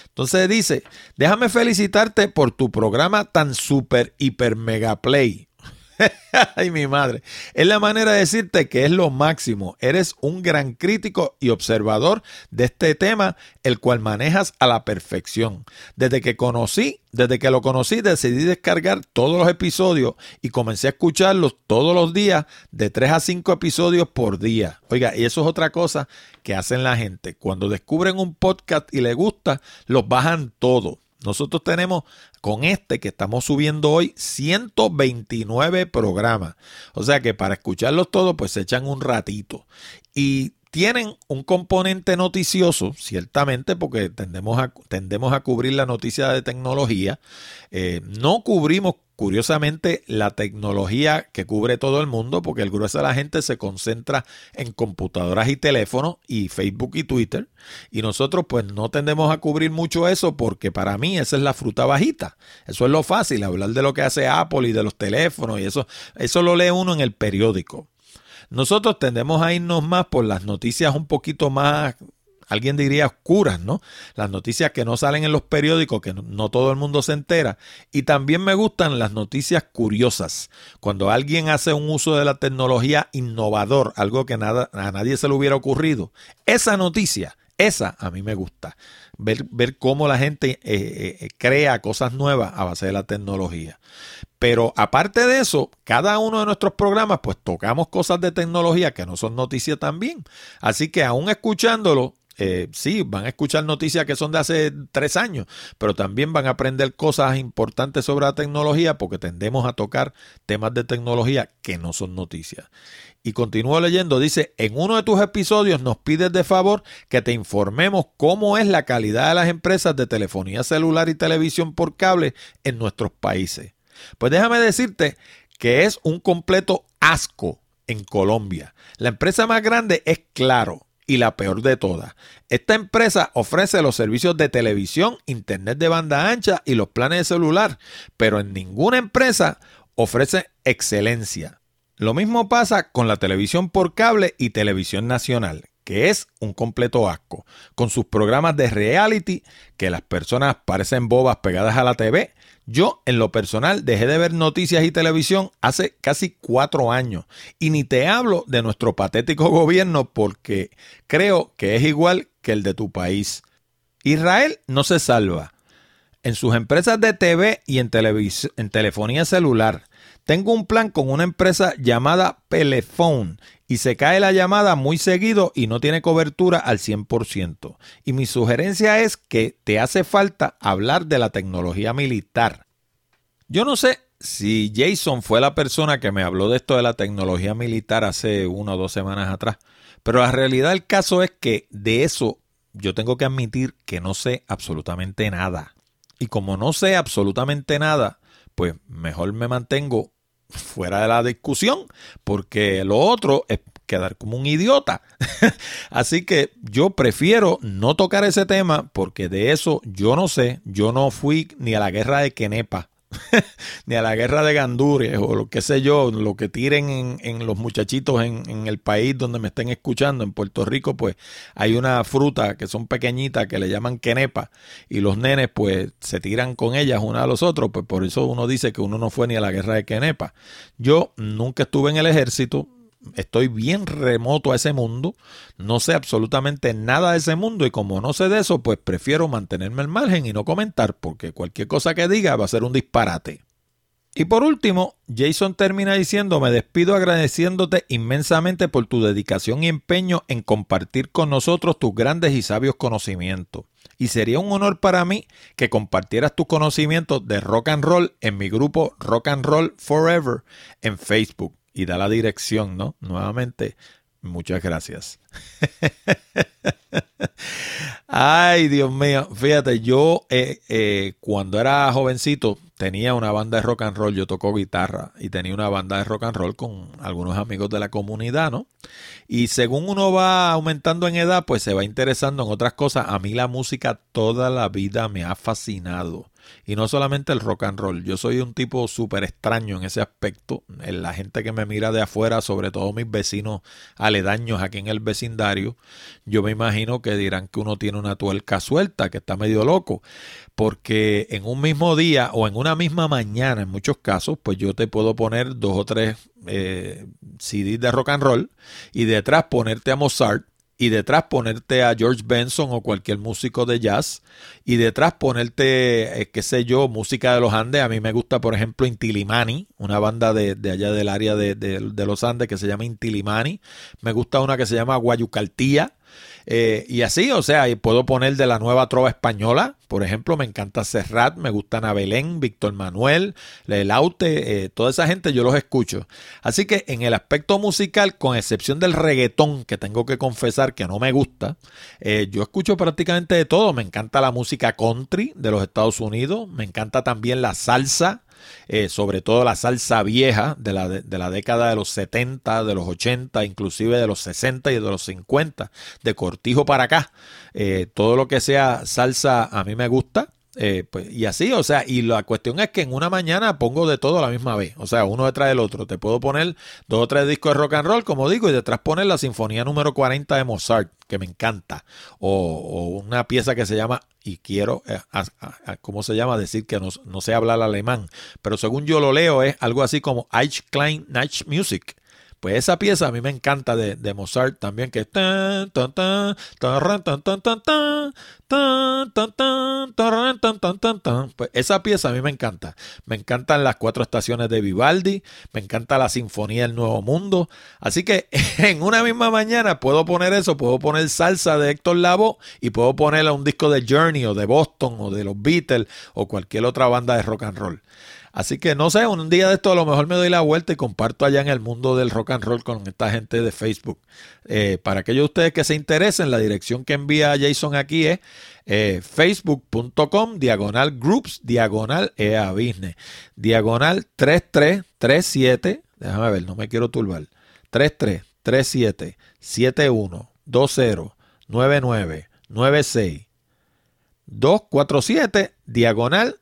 A: Entonces dice, déjame felicitarte por tu programa tan super hiper mega play. <laughs> Ay, mi madre. Es la manera de decirte que es lo máximo. Eres un gran crítico y observador de este tema, el cual manejas a la perfección. Desde que conocí, desde que lo conocí, decidí descargar todos los episodios y comencé a escucharlos todos los días, de 3 a 5 episodios por día. Oiga, y eso es otra cosa que hacen la gente. Cuando descubren un podcast y les gusta, los bajan todo. Nosotros tenemos con este que estamos subiendo hoy 129 programas. O sea que para escucharlos todos pues se echan un ratito. Y tienen un componente noticioso, ciertamente, porque tendemos a, tendemos a cubrir la noticia de tecnología. Eh, no cubrimos Curiosamente, la tecnología que cubre todo el mundo, porque el grueso de la gente se concentra en computadoras y teléfonos y Facebook y Twitter, y nosotros pues no tendemos a cubrir mucho eso porque para mí esa es la fruta bajita. Eso es lo fácil, hablar de lo que hace Apple y de los teléfonos y eso, eso lo lee uno en el periódico. Nosotros tendemos a irnos más por las noticias un poquito más alguien diría oscuras, ¿no? Las noticias que no salen en los periódicos, que no, todo el mundo se entera. Y también me gustan las noticias curiosas. Cuando alguien hace un uso de la tecnología innovador, algo que nada, a nadie se le hubiera ocurrido. Esa noticia, esa a mí me gusta. Ver, ver cómo la gente eh, eh, crea cosas nuevas a base de la tecnología. Pero aparte de eso, cada uno de nuestros programas, pues tocamos cosas de tecnología que no son noticias también. Así que aún escuchándolo, eh, sí, van a escuchar noticias que son de hace tres años, pero también van a aprender cosas importantes sobre la tecnología porque tendemos a tocar temas de tecnología que no son noticias. Y continúo leyendo, dice, en uno de tus episodios nos pides de favor que te informemos cómo es la calidad de las empresas de telefonía celular y televisión por cable en nuestros países. Pues déjame decirte que es un completo asco en Colombia. La empresa más grande es Claro y la peor de todas. Esta empresa ofrece los servicios de televisión, internet de banda ancha y los planes de celular, pero en ninguna empresa ofrece excelencia. Lo mismo pasa con la televisión por cable y televisión nacional, que es un completo asco, con sus programas de reality que las personas parecen bobas pegadas a la TV yo, en lo personal, dejé de ver noticias y televisión hace casi cuatro años. Y ni te hablo de nuestro patético gobierno porque creo que es igual que el de tu país. Israel no se salva. En sus empresas de TV y en, en telefonía celular. Tengo un plan con una empresa llamada Pelephone y se cae la llamada muy seguido y no tiene cobertura al 100%. Y mi sugerencia es que te hace falta hablar de la tecnología militar. Yo no sé si Jason fue la persona que me habló de esto de la tecnología militar hace una o dos semanas atrás, pero la realidad del caso es que de eso yo tengo que admitir que no sé absolutamente nada. Y como no sé absolutamente nada, pues mejor me mantengo fuera de la discusión, porque lo otro es quedar como un idiota. <laughs> Así que yo prefiero no tocar ese tema porque de eso yo no sé, yo no fui ni a la guerra de Kenepa. <laughs> ni a la guerra de Gandures o lo que sé yo, lo que tiren en, los muchachitos en, el país donde me estén escuchando, en Puerto Rico, pues hay una fruta que son pequeñitas que le llaman quenepa y los nenes pues se tiran con ellas uno a los otros, pues por eso uno dice que uno no fue ni a la guerra de quenepa. Yo nunca estuve en el ejército, estoy bien remoto a ese mundo, no sé absolutamente nada de ese mundo y como no sé de eso, pues prefiero mantenerme al margen y no comentar porque cualquier cosa que diga va a ser un disparate. Y por último, Jason termina diciendo, me despido agradeciéndote inmensamente por tu dedicación y empeño en compartir con nosotros tus grandes y sabios conocimientos. Y sería un honor para mí que compartieras tus conocimientos de rock and roll en mi grupo Rock and Roll Forever en Facebook y da la dirección, ¿no? Nuevamente, muchas gracias. <laughs> Ay, Dios mío, fíjate, yo eh, eh, cuando era jovencito tenía una banda de rock and roll, yo toco guitarra y tenía una banda de rock and roll con algunos amigos de la comunidad, ¿no? Y según uno va aumentando en edad, pues se va interesando en otras cosas. A mí la música toda la vida me ha fascinado. Y no solamente el rock and roll. Yo soy un tipo súper extraño en ese aspecto. La gente que me mira de afuera, sobre todo mis vecinos aledaños aquí en el vecindario, yo me imagino que dirán que uno tiene una tuerca suelta, que está medio loco. Porque en un mismo día o en una misma mañana, en muchos casos, pues yo te puedo poner dos o tres eh, CDs de rock and roll y detrás ponerte a Mozart y detrás ponerte a George Benson o cualquier músico de jazz y detrás ponerte, eh, qué sé yo, música de los Andes. A mí me gusta, por ejemplo, Intilimani, una banda de, allá del área de, de, los Andes que se llama Intilimani. Me gusta una que se llama Guayucaltía. Eh, y así, o sea, puedo poner de la nueva trova española, por ejemplo, me encanta Serrat, me gusta Ana Belén, Víctor Manuel, Lelaute, eh, toda esa gente yo los escucho. Así que en el aspecto musical, con excepción del reggaetón, que tengo que confesar que no me gusta, eh, yo escucho prácticamente de todo. Me encanta la música country de los Estados Unidos, me encanta también la salsa, eh, sobre todo la salsa vieja de la, de, la, década de los 70, de los 80, inclusive de los 60 y de los 50, de cortijo para acá. Eh, todo lo que sea salsa a mí me gusta. Eh, pues, y así, o sea, y la cuestión es que en una mañana pongo de todo a la misma vez, o sea, uno detrás del otro. Te puedo poner dos o tres discos de rock and roll, como digo, y detrás poner la Sinfonía número 40 de Mozart, que me encanta, o, una pieza que se llama, y quiero, eh, ¿cómo se llama? Decir que no, no sé hablar alemán, pero según yo lo leo es algo así como Eich Klein Night Music
B: Pues esa pieza a mí me encanta de, Mozart también, que tan, tan, tan, tan, tan, tan, tan, tan, tan, tan, tan, tan, Pues esa pieza a mí me encanta. Me encantan las cuatro estaciones de Vivaldi, me encanta la Sinfonía del Nuevo Mundo. Así que en una misma mañana puedo poner eso, puedo poner salsa de Héctor Lavoe y puedo ponerle un disco de Journey o de Boston o de los Beatles o cualquier otra banda de rock and roll. Así que no sé, un día de esto a lo mejor me doy la vuelta y comparto allá en el mundo del rock and roll con esta gente de Facebook. Eh, para aquellos de ustedes que se interesen, la dirección que envía Jason aquí es eh, facebook.com diagonal groups diagonal EA business diagonal 3337 déjame ver, no me quiero turbar 3337 71 20 99 96 247 diagonal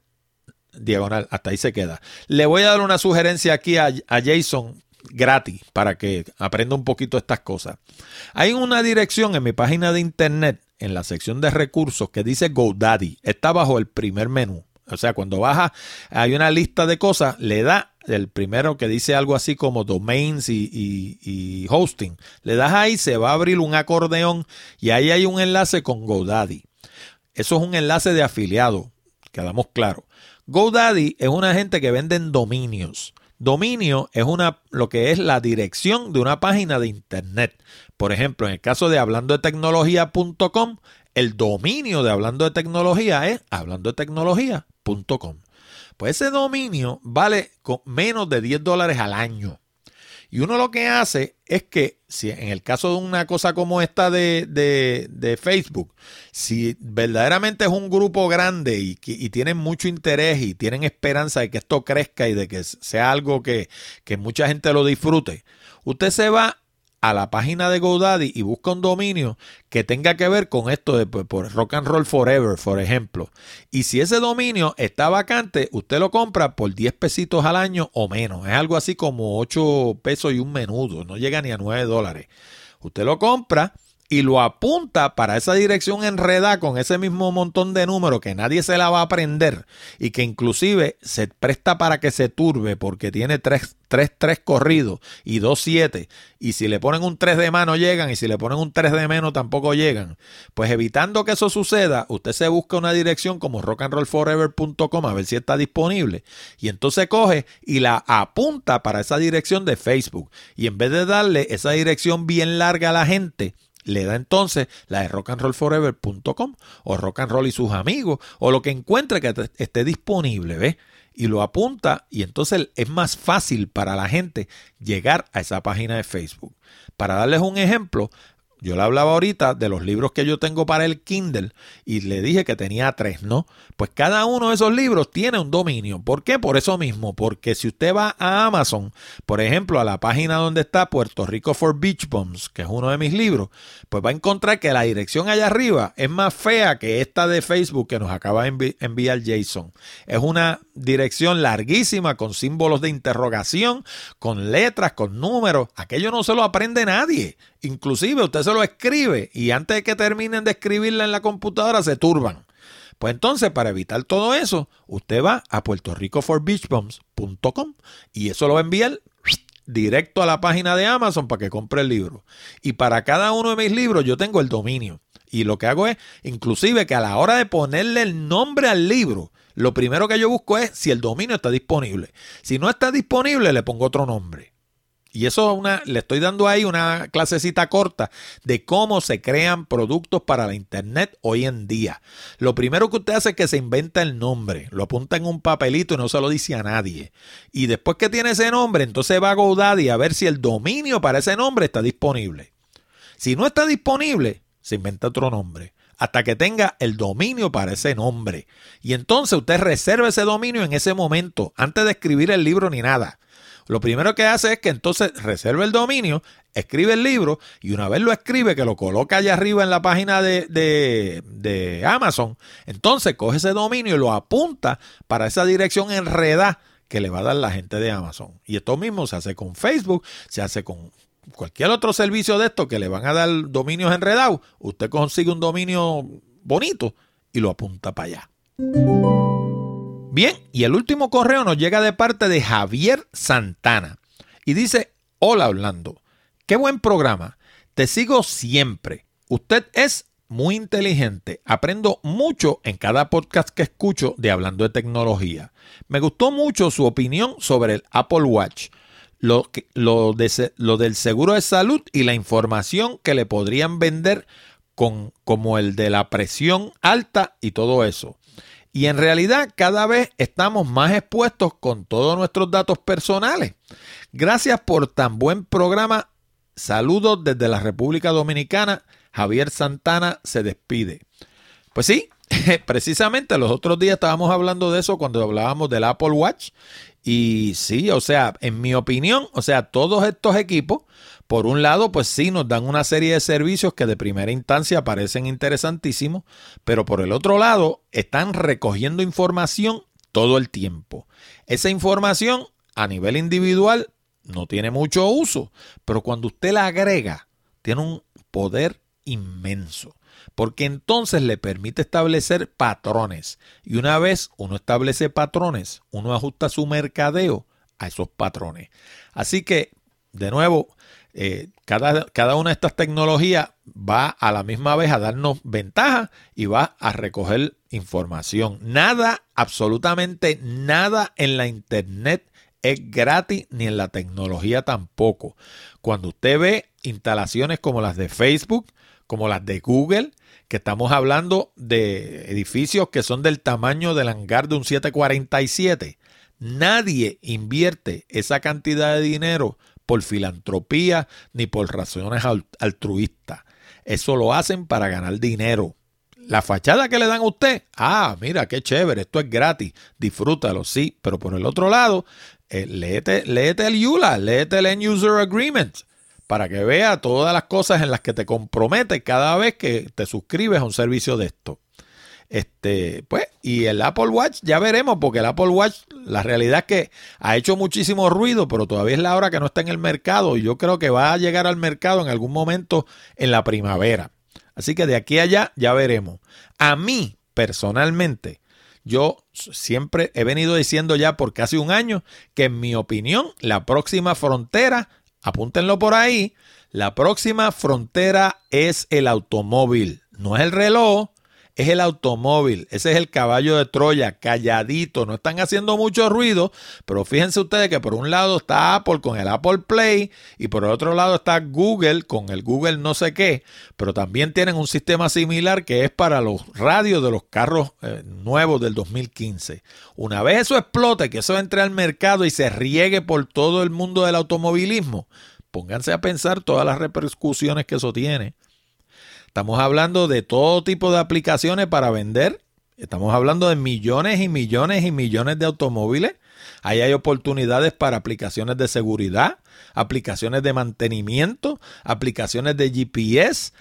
B: diagonal, hasta ahí se queda. Le voy a dar una sugerencia aquí a, Jason gratis para que aprenda un poquito estas cosas. Hay una dirección en mi página de internet, en la sección de recursos, que dice GoDaddy. Está bajo el primer menú. O sea, cuando baja, hay una lista de cosas, le da el primero que dice algo así como domains y, y, hosting. Le das ahí, se va a abrir un acordeón y ahí hay un enlace con GoDaddy. Eso es un enlace de afiliado, quedamos claros. GoDaddy es una gente que venden dominios. Dominio es una, lo que es la dirección de una página de internet. Por ejemplo, en el caso de hablando de tecnología.com, el dominio de hablando de tecnología es hablando de tecnología.com. Pues ese dominio vale menos de 10 dólares al año. Y uno lo que hace es que, si en el caso de una cosa como esta de, Facebook, si verdaderamente es un grupo grande y, y, tienen mucho interés y tienen esperanza de que esto crezca y de que sea algo que, que mucha gente lo disfrute, usted se va a la página de GoDaddy y busca un dominio que tenga que ver con esto de pues, por Rock and Roll Forever, por ejemplo. Y si ese dominio está vacante, usted lo compra por 10 pesitos al año o menos. Es algo así como 8 pesos y un menudo, no llega ni a 9 dólares. Usted lo compra y lo apunta para esa dirección enredada con ese mismo montón de números que nadie se la va a aprender y que inclusive se presta para que se turbe porque tiene tres, tres, tres corridos y dos siete. Y si le ponen un 3 de mano llegan y si le ponen un 3 de menos tampoco llegan. Pues evitando que eso suceda, usted se busca una dirección como rockandrollforever.com a ver si está disponible. Y entonces coge y la apunta para esa dirección de Facebook. Y en vez de darle esa dirección bien larga a la gente, le da entonces la de rockandrollforever.com o rock and roll y sus amigos o lo que encuentre que esté disponible, ¿ves? Y lo apunta y entonces es más fácil para la gente llegar a esa página de Facebook. Para darles un ejemplo, yo le hablaba ahorita de los libros que yo tengo para el Kindle y le dije que tenía tres, ¿no? Pues cada uno de esos libros tiene un dominio. ¿Por qué? Por eso mismo, porque si usted va a Amazon, por ejemplo, a la página donde está Puerto Rico for Beach Bombs, que es uno de mis libros, pues va a encontrar que la dirección allá arriba es más fea que esta de Facebook que nos acaba de enviar Jason. Es una dirección larguísima con símbolos de interrogación, con letras, con números. Aquello no se lo aprende nadie. Inclusive usted se lo escribe y antes de que terminen de escribirla en la computadora se turban. Pues entonces, para evitar todo eso, usted va a puertoricoforbeachbombs.com y eso lo va a enviar directo a la página de Amazon para que compre el libro. Y para cada uno de mis libros yo tengo el dominio. Y lo que hago es, inclusive que a la hora de ponerle el nombre al libro, lo primero que yo busco es si el dominio está disponible. Si no está disponible, le pongo otro nombre. Y eso una, le estoy dando ahí una clasecita corta de cómo se crean productos para la internet hoy en día. Lo primero que usted hace es que se inventa el nombre, lo apunta en un papelito y no se lo dice a nadie. Y después que tiene ese nombre, entonces va a GoDaddy a ver si el dominio para ese nombre está disponible. Si no está disponible, se inventa otro nombre hasta que tenga el dominio para ese nombre. Y entonces usted reserva ese dominio en ese momento, antes de escribir el libro ni nada. Lo primero que hace es que entonces reserve el dominio, escribe el libro y una vez lo escribe, que lo coloca allá arriba en la página de, de, Amazon, entonces coge ese dominio y lo apunta para esa dirección enredada que le va a dar la gente de Amazon. Y esto mismo se hace con Facebook, se hace con cualquier otro servicio de esto que le van a dar dominios enredados. Usted consigue un dominio bonito y lo apunta para allá. Bien, y el último correo nos llega de parte de Javier Santana. Y dice,
A: Hola Orlando. Qué buen programa. Te sigo siempre. Usted es muy inteligente. Aprendo mucho en cada podcast que escucho de Hablando de Tecnología. Me gustó mucho su opinión sobre el Apple Watch, lo, lo, lo del seguro de salud y la información que le podrían vender con, como el de la presión alta y todo eso. Y en realidad cada vez estamos más expuestos con todos nuestros datos personales. Gracias por tan buen programa. Saludos desde la República Dominicana. Javier Santana se despide. Pues sí, <laughs> precisamente los otros días estábamos hablando de eso cuando hablábamos del Apple Watch. Y sí, o sea, en mi opinión, o sea, todos estos equipos por un lado, pues sí, nos dan una serie de servicios que de primera instancia parecen interesantísimos, pero por el otro lado, están recogiendo información todo el tiempo. Esa información a nivel individual no tiene mucho uso, pero cuando usted la agrega, tiene un poder inmenso, porque entonces le permite establecer patrones. Y una vez uno establece patrones, uno ajusta su mercadeo a esos patrones. Así que, de nuevo, eh, cada, cada, una de estas tecnologías va a la misma vez a darnos ventaja y va a recoger información. Nada, absolutamente nada en la Internet es gratis ni en la tecnología tampoco. Cuando usted ve instalaciones como las de Facebook, como las de Google, que estamos hablando de edificios que son del tamaño del hangar de un 747, nadie invierte esa cantidad de dinero por filantropía ni por razones altruistas. Eso lo hacen para ganar dinero. La fachada que le dan a usted, ah, mira, qué chévere, esto es gratis, disfrútalo, sí, pero por el otro lado, eh, léete, el ULA, léete el End User Agreement, para que vea todas las cosas en las que te comprometes cada vez que te suscribes a un servicio de esto. Este, pues, y el Apple Watch, ya veremos, porque el Apple Watch, la realidad es que ha hecho muchísimo ruido, pero todavía es la hora que no está en el mercado. Y yo creo que va a llegar al mercado en algún momento en la primavera. Así que de aquí a allá ya veremos. A mí, personalmente, yo siempre he venido diciendo ya por casi un año que en mi opinión, la próxima frontera, apúntenlo por ahí, la próxima frontera es el automóvil, no es el reloj, es el automóvil, ese es el caballo de Troya, calladito, no están haciendo mucho ruido, pero fíjense ustedes que por un lado está Apple con el Apple Play y por el otro lado está Google con el Google no sé qué, pero también tienen un sistema similar que es para los radios de los carros eh, nuevos del 2015. Una vez eso explote, que eso entre al mercado y se riegue por todo el mundo del automovilismo, pónganse a pensar todas las repercusiones que eso tiene. Estamos hablando de todo tipo de aplicaciones para vender. Estamos hablando de millones y millones y millones de automóviles. Ahí hay oportunidades para aplicaciones de seguridad, aplicaciones de mantenimiento, aplicaciones de GPS.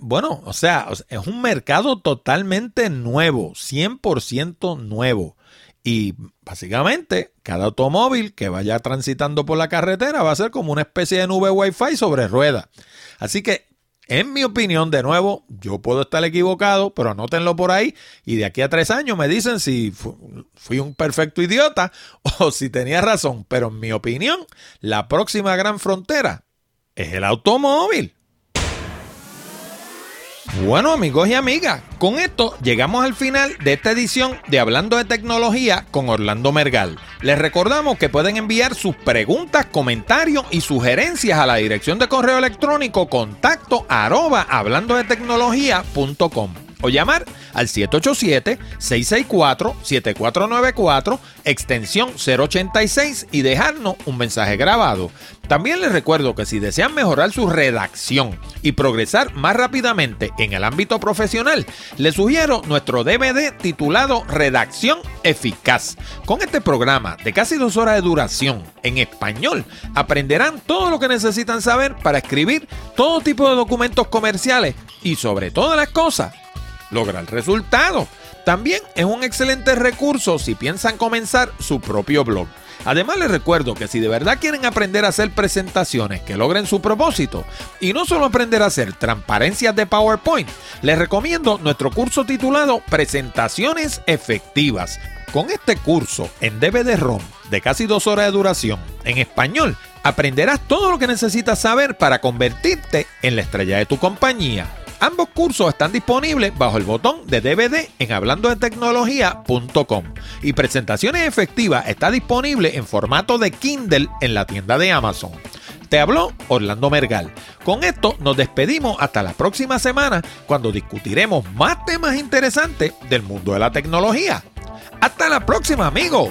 A: bueno, o sea, es un mercado totalmente nuevo, 100% nuevo. Y básicamente, cada automóvil que vaya transitando por la carretera va a ser como una especie de nube Wi-Fi sobre ruedas. Así que en mi opinión, de nuevo, yo puedo estar equivocado, pero anótenlo por ahí y de aquí a tres años me dicen si fui un perfecto idiota <laughs> o si tenía razón. Pero en mi opinión, la próxima gran frontera es el automóvil. Bueno amigos y amigas, con esto llegamos al final de esta edición de Hablando de Tecnología con Orlando Mergal. Les recordamos que pueden enviar sus preguntas, comentarios y sugerencias a la dirección de correo electrónico contacto arroba hablando de tecnología.com o llamar al 787-664-7494, extensión 086 y dejarnos un mensaje grabado. También les recuerdo que si desean mejorar su redacción y progresar más rápidamente en el ámbito profesional, les sugiero nuestro DVD titulado Redacción Eficaz. Con este programa de casi dos horas de duración en español, aprenderán todo lo que necesitan saber para escribir todo tipo de documentos comerciales y sobre todas las cosas, lograr resultados. También es un excelente recurso si piensan comenzar su propio blog. Además les recuerdo que si de verdad quieren aprender a hacer presentaciones que logren su propósito y no solo aprender a hacer transparencias de PowerPoint, les recomiendo nuestro curso titulado Presentaciones Efectivas. Con este curso en DVD-ROM de casi dos horas de duración en español, aprenderás todo lo que necesitas saber para convertirte en la estrella de tu compañía. Ambos cursos están disponibles bajo el botón de DVD en hablandodetecnología.com y Presentaciones Efectivas está disponible en formato de Kindle en la tienda de Amazon. Te habló Orlando Mergal. Con esto nos despedimos hasta la próxima semana cuando discutiremos más temas interesantes del mundo de la tecnología. Hasta la próxima, amigos.